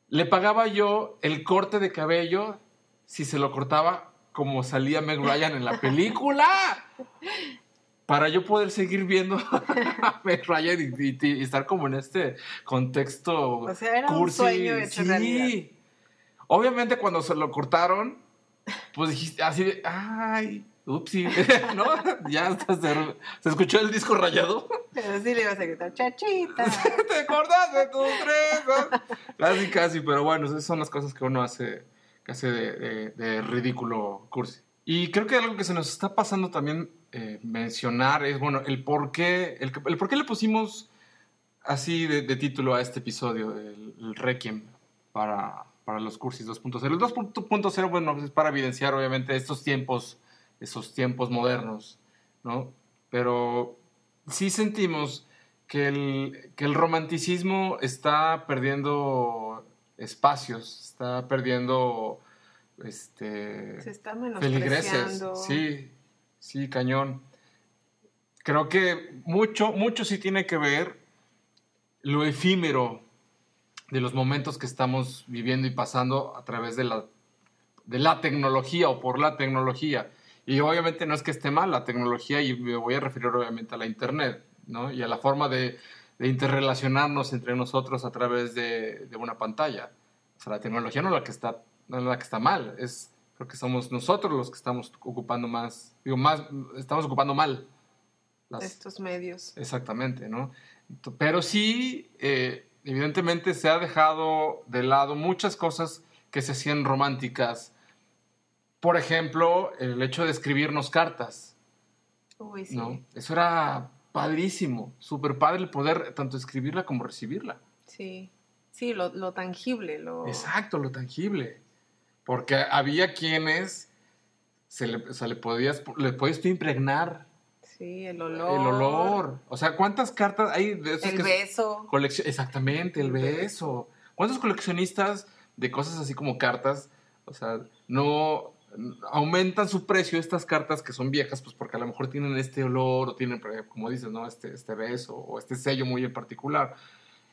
le pagaba yo el corte de cabello si se lo cortaba como salía Meg Ryan en la película. Para yo poder seguir viendo a (laughs) Meg Ryan y, y- y estar como en este contexto O sea, era un cursi. sueño hecho sí. realidad. Obviamente cuando se lo cortaron, pues dijiste así de, ay, upsi, (laughs) ¿no? Ya hasta se, se escuchó el disco rayado. Pero sí le ibas a gritar, chachita. (laughs) ¿Te acordás de tus tres? Casi, casi, pero bueno, esas son las cosas que uno hace, que hace de, de- de ridículo cursi. Y creo que algo que se nos está pasando también eh, mencionar es, bueno, el por qué, el, el por qué le pusimos así de, de título a este episodio, el, el Requiem para, para los cursis 2.0. El 2.0, bueno, es para evidenciar obviamente estos tiempos, esos tiempos modernos, ¿no? Pero sí sentimos que el, que el romanticismo está perdiendo espacios, está perdiendo este, Se está feligreses. menospreciando. Sí, sí, cañón. Creo que mucho, mucho sí tiene que ver lo efímero de los momentos que estamos viviendo y pasando a través de la, de la tecnología o por la tecnología. Y obviamente no es que esté mal la tecnología y me voy a referir obviamente a la Internet, ¿no? Y a la forma de, de interrelacionarnos entre nosotros a través de, de una pantalla. O sea, la tecnología no la que está, no es la que está mal, es creo que somos nosotros los que estamos ocupando más, digo, más, estamos ocupando mal las, Estos medios. Exactamente, ¿no? Pero sí, eh, evidentemente se ha dejado de lado muchas cosas que se hacían románticas. Por ejemplo, el hecho de escribirnos cartas, Uy, sí. ¿no? Eso era padrísimo, súper padre el poder tanto escribirla como recibirla. Sí. Sí, lo, lo tangible, lo... Exacto, lo tangible. Porque había quienes se le, o sea, le podías, le podías tú impregnar Sí, el olor. el olor. O sea, ¿cuántas cartas hay de esos El que beso. Coleccio- Exactamente, el beso. ¿Cuántos coleccionistas de cosas así como cartas, o sea, no aumentan su precio estas cartas que son viejas, pues porque a lo mejor tienen este olor o tienen, como dices, ¿no? Este, este beso o este sello muy en particular.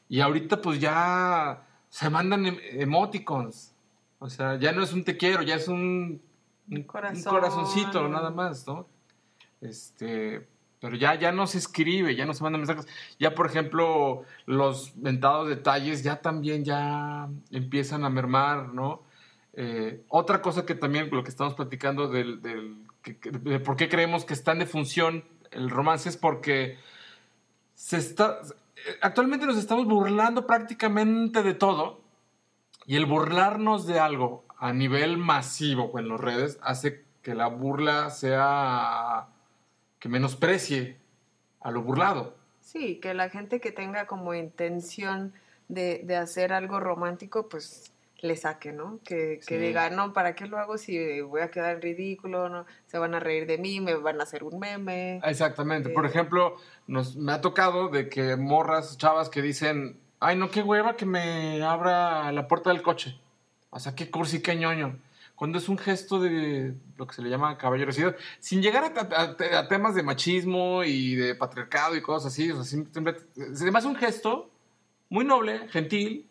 Y ahorita pues ya se mandan em- emoticons. O sea, ya no es un te quiero, ya es un, un, Corazón. un corazoncito nada más, ¿no? Este, pero ya, ya no se escribe, ya no se mandan mensajes. Ya, por ejemplo, los ventados detalles ya también ya empiezan a mermar, ¿no? Eh, otra cosa que también lo que estamos platicando del, del que- que- de por qué creemos que está en defunción el romance es porque se está actualmente nos estamos burlando prácticamente de todo y el burlarnos de algo a nivel masivo en las redes hace que la burla sea que menosprecie a lo burlado. Sí, que la gente que tenga como intención de, de hacer algo romántico, pues le saque, ¿no? Que, que Sí. diga, no, ¿para qué lo hago si voy a quedar en ridículo? No? Se van a reír de mí, me van a hacer un meme. Exactamente. Por Eh. ejemplo, nos, me ha tocado de que morras, chavas que dicen, ay, no, qué hueva que me abra la puerta del coche. O sea, qué cursi, qué ñoño. Cuando es un gesto de lo que se le llama caballerosidad, sin llegar a, a- a temas de machismo y de patriarcado y cosas así, o sea, me hace un gesto muy noble, gentil,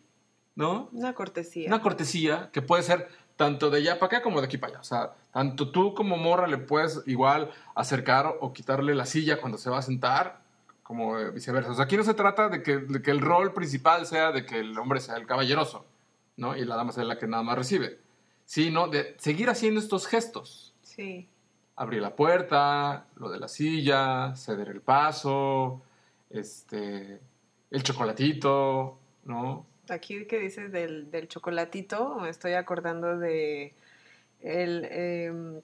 ¿no? Una cortesía. Una cortesía que puede ser tanto de allá para acá como de aquí para allá. O sea, tanto tú como morra le puedes igual acercar o quitarle la silla cuando se va a sentar, como eh, viceversa. O sea, aquí no se trata de que, de que el rol principal sea de que el hombre sea el caballeroso, ¿no? Y la dama sea la que nada más recibe. Sino de seguir haciendo estos gestos. Sí. Abrir la puerta, lo de la silla, ceder el paso, este, el chocolatito, ¿no? Aquí que dices del, del chocolatito, me estoy acordando de el, eh,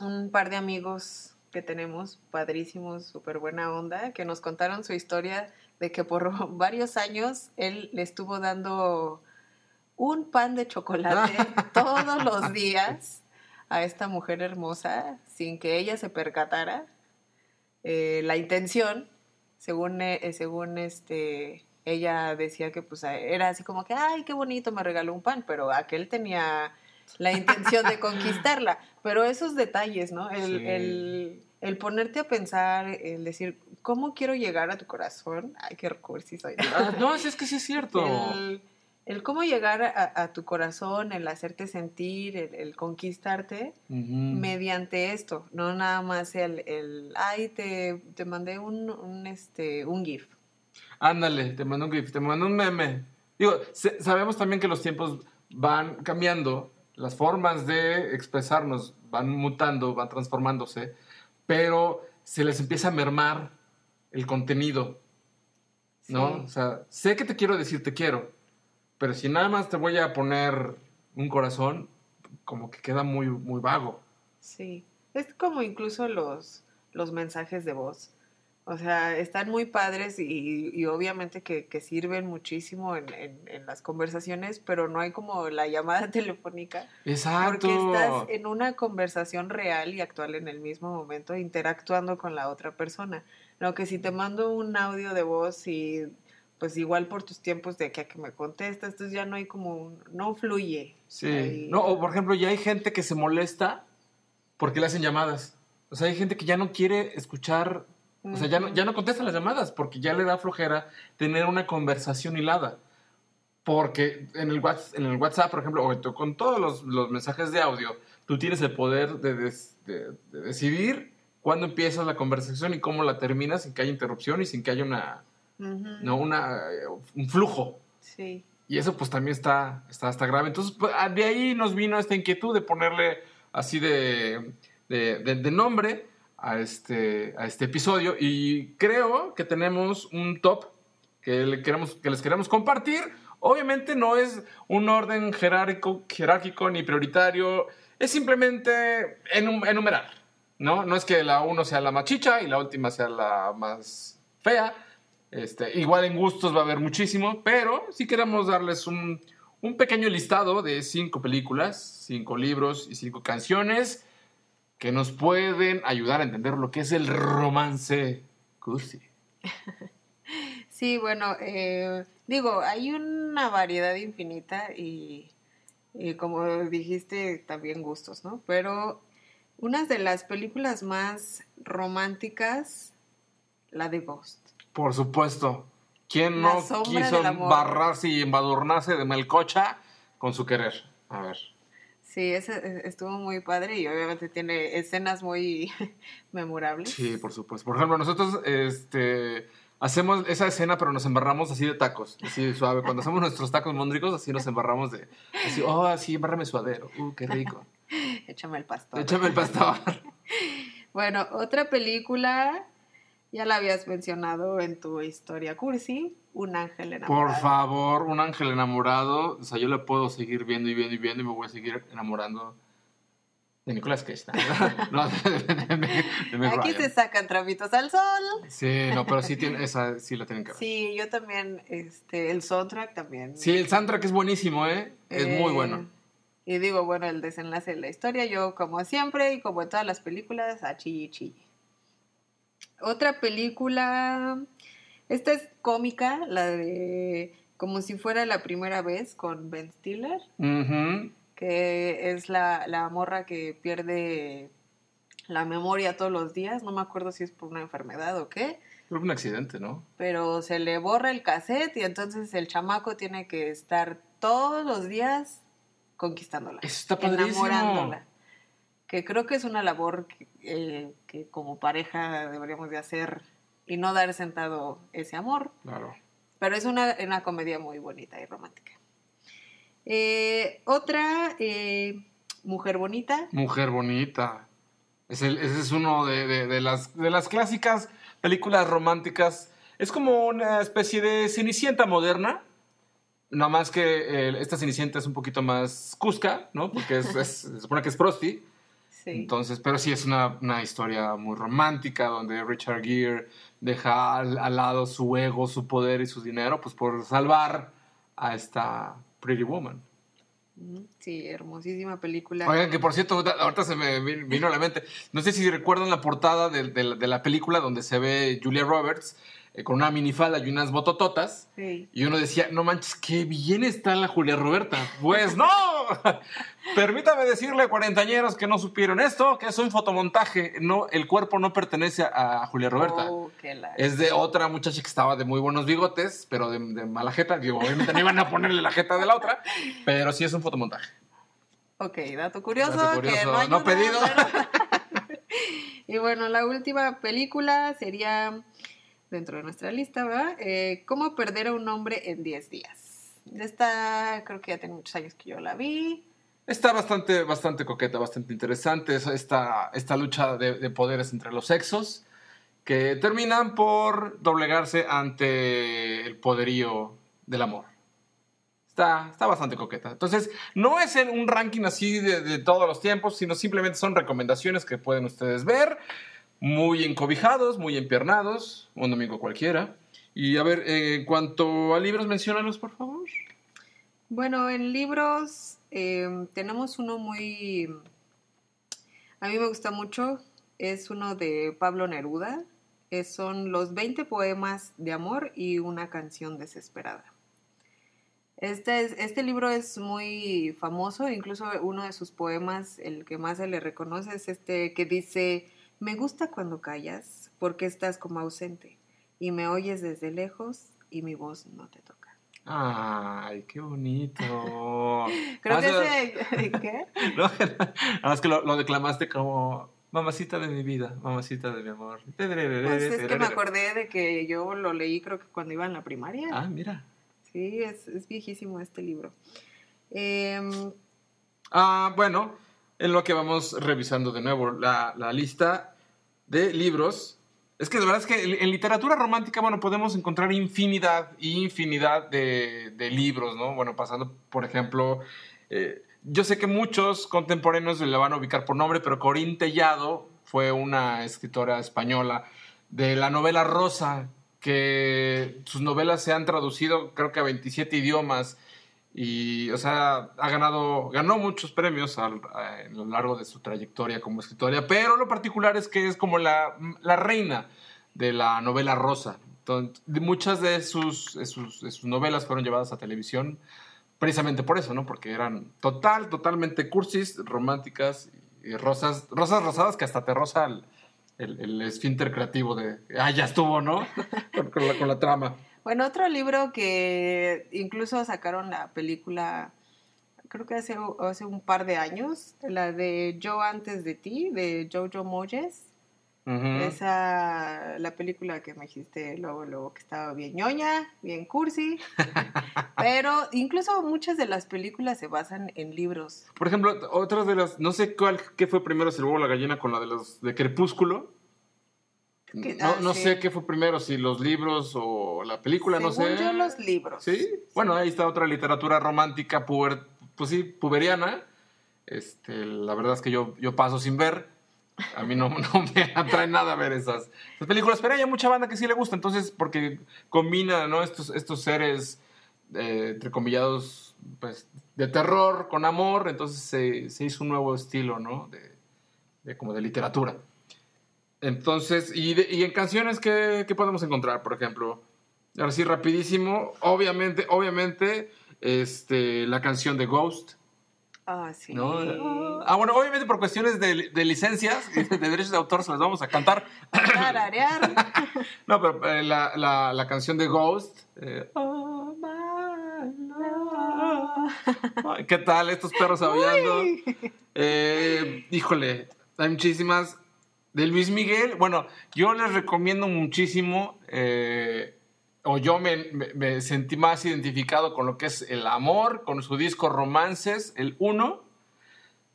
un par de amigos que tenemos, padrísimos, súper buena onda, que nos contaron su historia de que por (laughs) varios años él le estuvo dando un pan de chocolate (laughs) todos los días a esta mujer hermosa sin que ella se percatara. Eh, la intención, según, eh, según este, ella decía que pues era así como que, ay, qué bonito, me regaló un pan, pero aquel tenía la intención de (laughs) conquistarla. Pero esos detalles, ¿no? El, Sí. el, el ponerte a pensar, el decir, ¿cómo quiero llegar a tu corazón? Ay, qué recursi soy. Ah, no, es, es que sí es cierto. El, el cómo llegar a, a tu corazón, el hacerte sentir, el, el conquistarte mediante esto, no nada más el, el ay, te, te mandé un, un, este, un GIF. Ándale, te mando un GIF, te mando un meme. Digo, se- sabemos también que los tiempos van cambiando, las formas de expresarnos van mutando, van transformándose, pero se les empieza a mermar el contenido, ¿no? Sí. O sea, sé que te quiero decir te quiero, pero si nada más te voy a poner un corazón, como que queda muy, muy vago. Sí, es como incluso los, los mensajes de voz. O sea, están muy padres y, y obviamente que, que sirven muchísimo en, en- en las conversaciones, pero no hay como la llamada (laughs) telefónica. Exacto. Porque estás en una conversación real y actual en el mismo momento, interactuando con la otra persona. Lo que si te mando un audio de voz y pues igual por tus tiempos de aquí a que me contestas, entonces ya no hay como un, no fluye. Sí. Ahí. No, o por ejemplo, ya hay gente que se molesta porque le hacen llamadas. O sea, hay gente que ya no quiere escuchar, o sea, ya no, ya no contesta las llamadas porque ya le da flojera tener una conversación hilada. Porque en el, Whats- en el WhatsApp, por ejemplo, o con todos los, los mensajes de audio, tú tienes el poder de, des- de- de decidir cuándo empiezas la conversación y cómo la terminas sin que haya interrupción y sin que haya una, Ujú. no, una, eh, un flujo. Sí. Y eso pues también está, está, está grave. Entonces, pues, ah, de ahí nos vino esta inquietud de ponerle así de- de nombre a este, a este episodio. Y creo que tenemos un top que, le queremos, que les queremos compartir. Obviamente no es un orden jerárquico, jerárquico ni prioritario. Es simplemente enum- enumerar. ¿no? no es que la uno sea la más chicha y la última sea la más fea. Este, igual en gustos va a haber muchísimo, pero sí queremos darles un, un pequeño listado de cinco películas, cinco libros y cinco canciones que nos pueden ayudar a entender lo que es el romance cursi. (laughs) Sí, bueno, eh, digo, hay una variedad infinita y, y como dijiste, también gustos, ¿no? Pero una de las películas más románticas, la de Ghost. Por supuesto, ¿quién La no quiso embarrarse y embadurnarse de melcocha con su querer? A ver. Sí, esa eh, estuvo muy padre y obviamente tiene escenas muy (laughs) memorables. Sí, por supuesto. Por ejemplo, nosotros este, hacemos esa escena, pero nos embarramos así de tacos, así de suave. Cuando hacemos nuestros tacos móndricos, así nos embarramos de, así, oh, sí, embárrame suadero. Uh, qué rico. (laughs) Échame el pastor. Échame el pastor. (laughs) Bueno, otra película, ya la habías mencionado en tu historia cursi, Un ángel enamorado. Por favor, un ángel enamorado. O sea, yo le puedo seguir viendo y viendo y viendo y me voy a seguir enamorando de Nicolas Cage. (laughs) No, de, de- de Meg- de Meg Aquí Ryan. se sacan trapitos al sol. Sí, no, pero sí tiene, esa sí la tienen que ver. Sí, yo también, este, el soundtrack también. Sí, el soundtrack es buenísimo, ¿eh? Es muy Eh, bueno. Y digo, bueno, el desenlace de la historia, yo como siempre y como en todas las películas, a chille chille. Otra película, esta es cómica, la de como si fuera la primera vez con Ben Stiller, que es la, la morra que pierde la memoria todos los días, no me acuerdo si es por una enfermedad o qué, Fue un accidente, ¿no? pero se le borra el cassette y entonces el chamaco tiene que estar todos los días conquistándola, Eso está padrísimo. enamorándola. Que creo que es una labor que, eh, que como pareja deberíamos de hacer y no dar sentado ese amor, Claro. pero es una, una comedia muy bonita y romántica. Eh, otra, eh, Mujer Bonita. Mujer bonita. Es el- ese es uno de, de- de las, de las clásicas películas románticas. Es como una especie de cenicienta moderna, Nada más que eh, esta Cenicienta es un poquito más cusca, ¿no? Porque es, es- se supone que es Frosty. Sí. Entonces, pero sí es una, una historia muy romántica donde Richard Gere deja al, al lado su ego, su poder y su dinero, pues por salvar a esta Pretty Woman. Ujú, Sí, hermosísima película. Oigan, que por cierto, ahorita- se me vin- vino a la mente. No sé si recuerdan la portada de, de la- de la película donde se ve Julia Roberts con una minifalda y unas botototas. Sí. Y uno decía, no manches, qué bien está la Julia Roberta. Pues no, (laughs) permítame decirle, cuarentañeros que no supieron esto, que es un fotomontaje. No, el cuerpo no pertenece a Julia Roberta. Oh, Es de otra muchacha que estaba de muy buenos bigotes, pero de, de mala jeta. Digo, obviamente no iban a ponerle la jeta de la otra, pero sí es un fotomontaje. Ok, dato curioso. Dato que no, ayuda, no pedido. pero- (laughs) y bueno, la última película sería, dentro de nuestra lista, ¿verdad? Eh, ¿Cómo perder a un hombre en 10 días? Esta creo que ya tiene muchos años que yo la vi. Está bastante, bastante coqueta, bastante interesante es esta, esta lucha de, de poderes entre los sexos que terminan por doblegarse ante el poderío del amor. Está, está bastante coqueta. Entonces, no es en un ranking así de, de todos los tiempos, sino simplemente son recomendaciones que pueden ustedes ver, muy encobijados, muy empiernados, un domingo cualquiera. Y a ver, eh, en cuanto a libros, menciónalos, por favor. Bueno, en libros eh, tenemos uno muy... A mí me gusta mucho. Es uno de Pablo Neruda. Es- son los 20 poemas de amor y una canción desesperada. Este, es- este libro es muy famoso, incluso uno de sus poemas, el que más se le reconoce, es este que dice, me gusta cuando callas porque estás como ausente y me oyes desde lejos y mi voz no te toca. Ay, qué bonito. (laughs) Creo que ese... ¿Qué? (laughs) No, nada más que lo, lo declamaste como mamacita de mi vida, mamacita de mi amor. Pues es que me acordé de que yo lo leí creo que cuando iba en la primaria. Ah, mira. Sí, es, es viejísimo este libro. Em, Ah, bueno, en lo que vamos revisando de nuevo la, la lista de libros. Es que de verdad es que en literatura romántica, bueno, podemos encontrar infinidad y infinidad de, de libros, ¿no? Bueno, pasando, por ejemplo, eh, yo sé que muchos contemporáneos le van a ubicar por nombre, pero Corín Tellado fue una escritora española de la novela Rosa, que sus novelas se han traducido creo que a 27 idiomas y, o sea, ha ganado, ganó muchos premios a, lo largo de su trayectoria como escritora, pero lo particular es que es como la, la reina de la novela rosa. Entonces, muchas de sus, sus, novelas fueron llevadas a televisión precisamente por eso, ¿no? Porque eran total, totalmente cursis, románticas y rosas, rosas rosadas que hasta te rosa el, el, el esfínter creativo de, ah, ya estuvo, ¿no? (laughs) con la, con la trama. Bueno, otro libro que incluso sacaron la película, creo que hace, hace un par de años, la de Yo antes de ti, de Jojo Moyes. Esa, la película que me dijiste luego, luego que estaba bien ñoña, bien cursi. (laughs) pero incluso muchas de las películas se basan en libros. Por ejemplo, otras de las, no sé cuál, qué fue primero, si el huevo o la gallina con la de los de Crepúsculo. Que- No, ah, no sí. sé qué fue primero, si los libros o la película, no Según sé. yo, los libros. Sí, bueno, ahí está otra literatura romántica, puber, pues sí, puberiana. Este, la verdad es que yo, yo paso sin ver. A mí no, (laughs) no me atrae nada ver esas, esas películas, pero hay mucha banda que sí le gusta, entonces, porque combina, ¿no? Estos, estos seres, eh, entrecomillados, pues, de terror con amor, entonces se, se hizo un nuevo estilo, ¿no? De, de como de literatura. Entonces, y, de- y en canciones, ¿qué, qué podemos encontrar? Por ejemplo, ahora sí, rapidísimo, obviamente, obviamente, este, la canción de Ghost, Ah, sí. ¿no? Ah, bueno, obviamente por cuestiones de, de licencias de derechos de autor se las vamos a cantar. (laughs) No, pero eh, la, la, la canción de Ghost. eh, Oh, my ¿Qué tal estos perros aullando? Eh, híjole, hay muchísimas. De Luis Miguel, bueno, yo les recomiendo muchísimo, eh, o yo me, me- me sentí más identificado con lo que es el amor, con su disco Romances, el 1.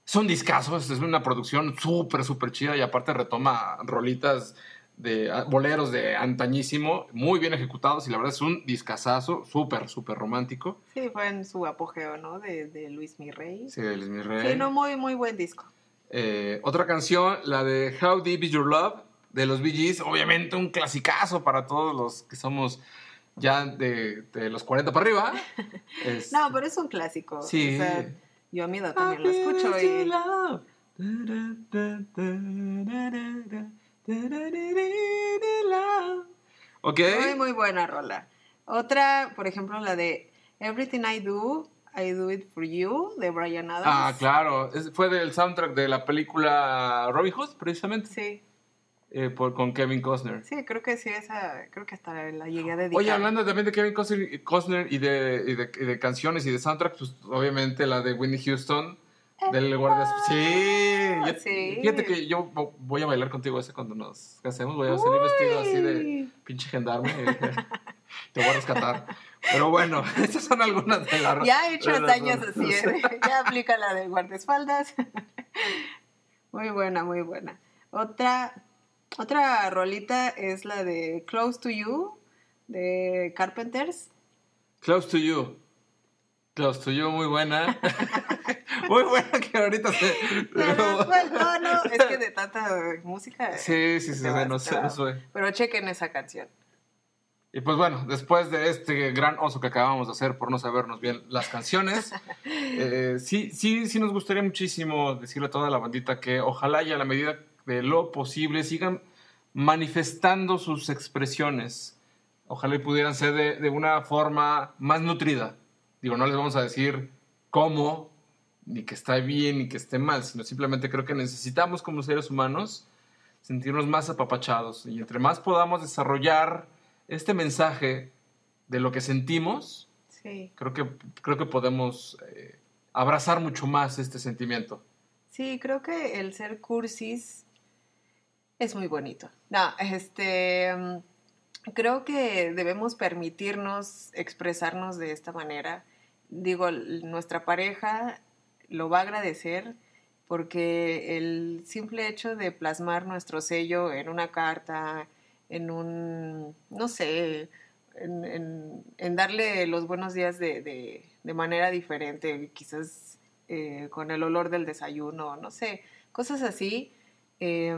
Es un discazo, es una producción súper, súper chida y aparte retoma rolitas de ah, boleros de antañísimo, muy bien ejecutados y la verdad es un discazazo, súper, súper romántico. Sí, fue en su apogeo, ¿no? De, de Luis Mirrey. Sí, de Luis Miguel. Sí, no, muy, muy buen disco. Eh, otra canción, la de How Deep Is Your Love, de los Bee Gees, obviamente un clasicazo para todos los que somos ya de, de los 40 para arriba. (laughs) Es- No, pero es un clásico. Sí. O sea, yo a mi edad también la escucho y... Ok. Muy, muy buena rola. Otra, por ejemplo, la de Everything I Do, I Do It For You, de Brian Adams. Ah, claro. Es- fue del soundtrack de la película Robin Hood, precisamente, Sí, eh, por- con Kevin Costner. sí, creo que sí, esa, creo que hasta la llegué a dedicar. Oye, hablando también de Kevin Costner, Costner y, de, y, de, y de canciones y de soundtrack, pues obviamente la de Whitney Houston, del Guardia... Sí, Sí. fíjate que yo vo- voy a bailar contigo ese cuando nos casemos, voy a salir vestido así de pinche gendarme y (laughs) te voy a rescatar. Pero bueno, (laughs) estas son algunas de las... Ya he hecho hazañas así, ¿eh? (laughs) ya aplica la de guardaespaldas. (laughs) muy buena, muy buena. Otra, otra rolita es la de Close to You, de Carpenters. Close to you. Close to you, muy buena. muy buena que ahorita se... Pero, bueno, no, es que de tanta música. Sí, sí, sí, vas, no no sé. Pero chequen esa canción. Y pues bueno, después de este gran oso que acabamos de hacer por no sabernos bien las canciones, (laughs) eh, sí, sí, sí nos gustaría muchísimo decirle a toda la bandita que ojalá y a la medida de lo posible sigan manifestando sus expresiones. Ojalá y pudieran ser de, de una forma más nutrida. Digo, no les vamos a decir cómo, ni que está bien, ni que esté mal, sino simplemente creo que necesitamos como seres humanos sentirnos más apapachados. Y entre más podamos desarrollar este mensaje de lo que sentimos, Sí. creo que, creo que podemos eh, abrazar mucho más este sentimiento. Sí, creo que el ser cursis es muy bonito. No, este, mm, creo que debemos permitirnos expresarnos de esta manera. Digo, nuestra pareja lo va a agradecer porque el simple hecho de plasmar nuestro sello en una carta, en un, no sé, en, en- en darle los buenos días de, de- de manera diferente, quizás eh, con el olor del desayuno, no sé, cosas así. eh,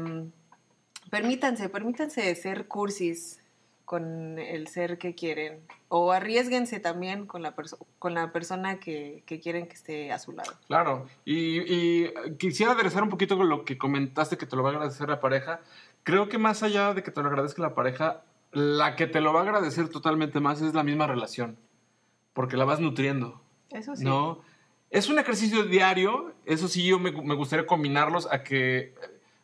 permítanse, permítanse ser cursis con el ser que quieren o arriesguense también con la, con la persona que, que quieren que esté a su lado. Claro, y, y quisiera aderezar un poquito con lo que comentaste que te lo va a agradecer la pareja. Creo que más allá de que te lo agradezca la pareja, la que te lo va a agradecer totalmente más es la misma relación, porque la vas nutriendo. Eso sí. ¿no? Es un ejercicio diario, eso sí yo me, me gustaría combinarlos a que,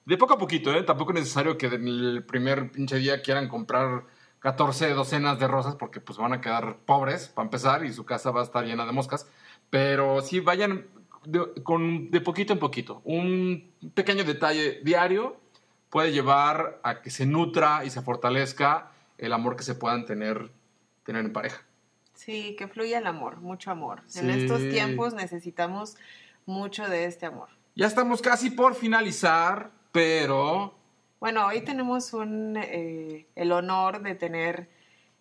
de poco a poquito, ¿eh? tampoco es necesario que en el primer pinche día quieran comprar 14 docenas de rosas porque pues van a quedar pobres para empezar y su casa va a estar llena de moscas, pero sí vayan de, con, de poquito en poquito. Un pequeño detalle diario puede llevar a que se nutra y se fortalezca el amor que se puedan tener, tener en pareja. Sí, que fluya el amor, mucho amor. En estos tiempos necesitamos mucho de este amor. Ya estamos casi por finalizar, pero Bueno, hoy tenemos un, eh, el honor de tener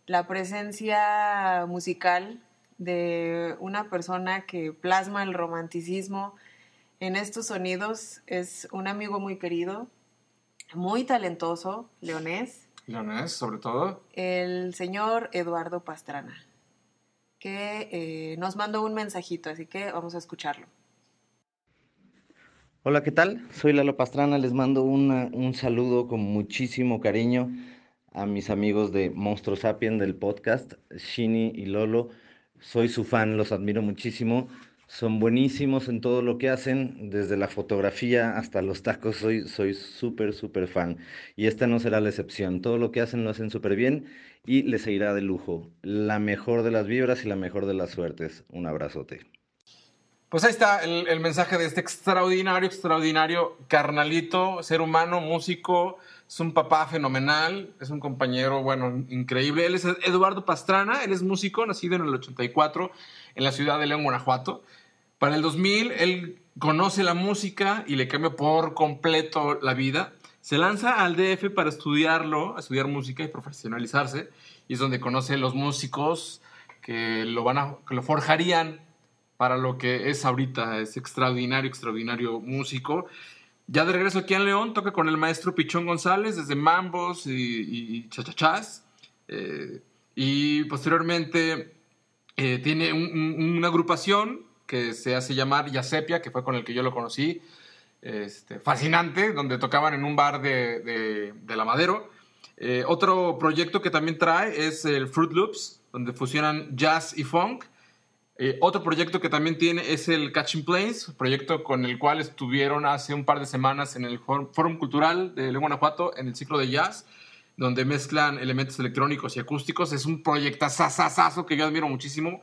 la presencia musical de una persona que plasma el romanticismo en estos sonidos. Es un amigo muy querido, muy talentoso, leonés, Leonés, sobre todo. el señor Eduardo Pastrana, que eh, nos mandó un mensajito, así que vamos a escucharlo. Hola, ¿qué tal? Soy Lalo Pastrana, les mando una- un saludo con muchísimo cariño a mis amigos de Monstruo Sapien del podcast, Shini y Lolo. Soy su fan, los admiro muchísimo. Son buenísimos en todo lo que hacen, desde la fotografía hasta los tacos. Soy soy súper, súper fan. Y esta no será la excepción. Todo lo que hacen lo hacen súper bien y les irá de lujo. La mejor de las vibras y la mejor de las suertes. Un abrazote. Pues ahí está el, el mensaje de este extraordinario, extraordinario carnalito, ser humano, músico, es un papá fenomenal, es un compañero, bueno, increíble. Él es Eduardo Pastrana, él es músico, nacido en el 84 en la ciudad de León, Guanajuato. Para el 2000 él conoce la música y le cambia por completo la vida. se lanza al DF para estudiarlo, a estudiar música y profesionalizarse. Y es donde conoce los músicos que lo, van a, que lo forjarían para lo que es ahorita. Es extraordinario, extraordinario músico. Ya de regreso aquí en León, toca con el maestro Pichón González desde Mambos y, y Chachachás. Eh, y posteriormente eh, tiene un- un- una agrupación que se hace llamar Yasepia, que fue con el que yo lo conocí. Este, fascinante, donde tocaban en un bar de, La Madero. Eh, otro proyecto que también trae es el Fruit Loops, donde fusionan jazz y funk. Eh, otro proyecto que también tiene es el Catching Planes, proyecto con el cual estuvieron hace un par de semanas en el Fórum Cultural de León, Guanajuato, en el ciclo de jazz, donde mezclan elementos electrónicos y acústicos. Es un proyecto sasasazo que yo admiro muchísimo.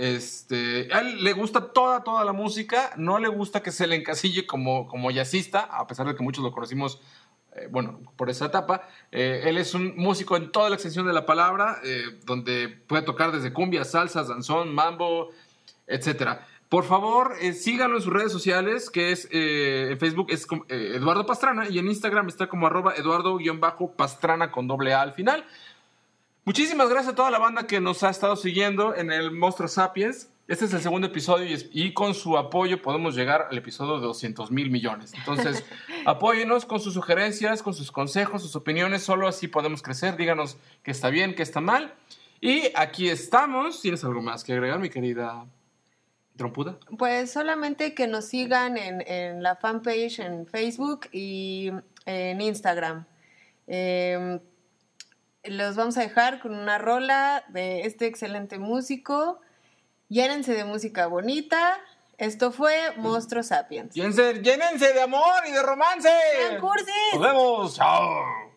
Este, a él le gusta toda, toda la música, no le gusta que se le encasille como, como jazzista, a pesar de que muchos lo conocimos eh, bueno, por esa etapa. Eh, él es un músico en toda la extensión de la palabra, eh, donde puede tocar desde cumbia, salsa, danzón, mambo, etcétera. Por favor, eh, síganlo en sus redes sociales, que es en Facebook es Eduardo Pastrana y en Instagram está como arroba Eduardo-Pastrana con doble A al final. Muchísimas gracias a toda la banda que nos ha estado siguiendo en el Monstruo Sapiens. Este es el segundo episodio y, es- y con su apoyo podemos llegar al episodio de 200 mil millones. Entonces, (laughs) apóyenos con sus sugerencias, con sus consejos, sus opiniones. Solo así podemos crecer. Díganos qué está bien, qué está mal. Y aquí estamos. ¿Tienes algo más que agregar, mi querida trompuda? Pues solamente que nos sigan en, en la fanpage en Facebook y en Instagram. Eh, los vamos a dejar con una rola de este excelente músico. Llénense de música bonita. Esto fue Monstruo Sapiens. Llénense, llénense de amor y de romance. ¡Sean cursis! Nos vemos. Chao.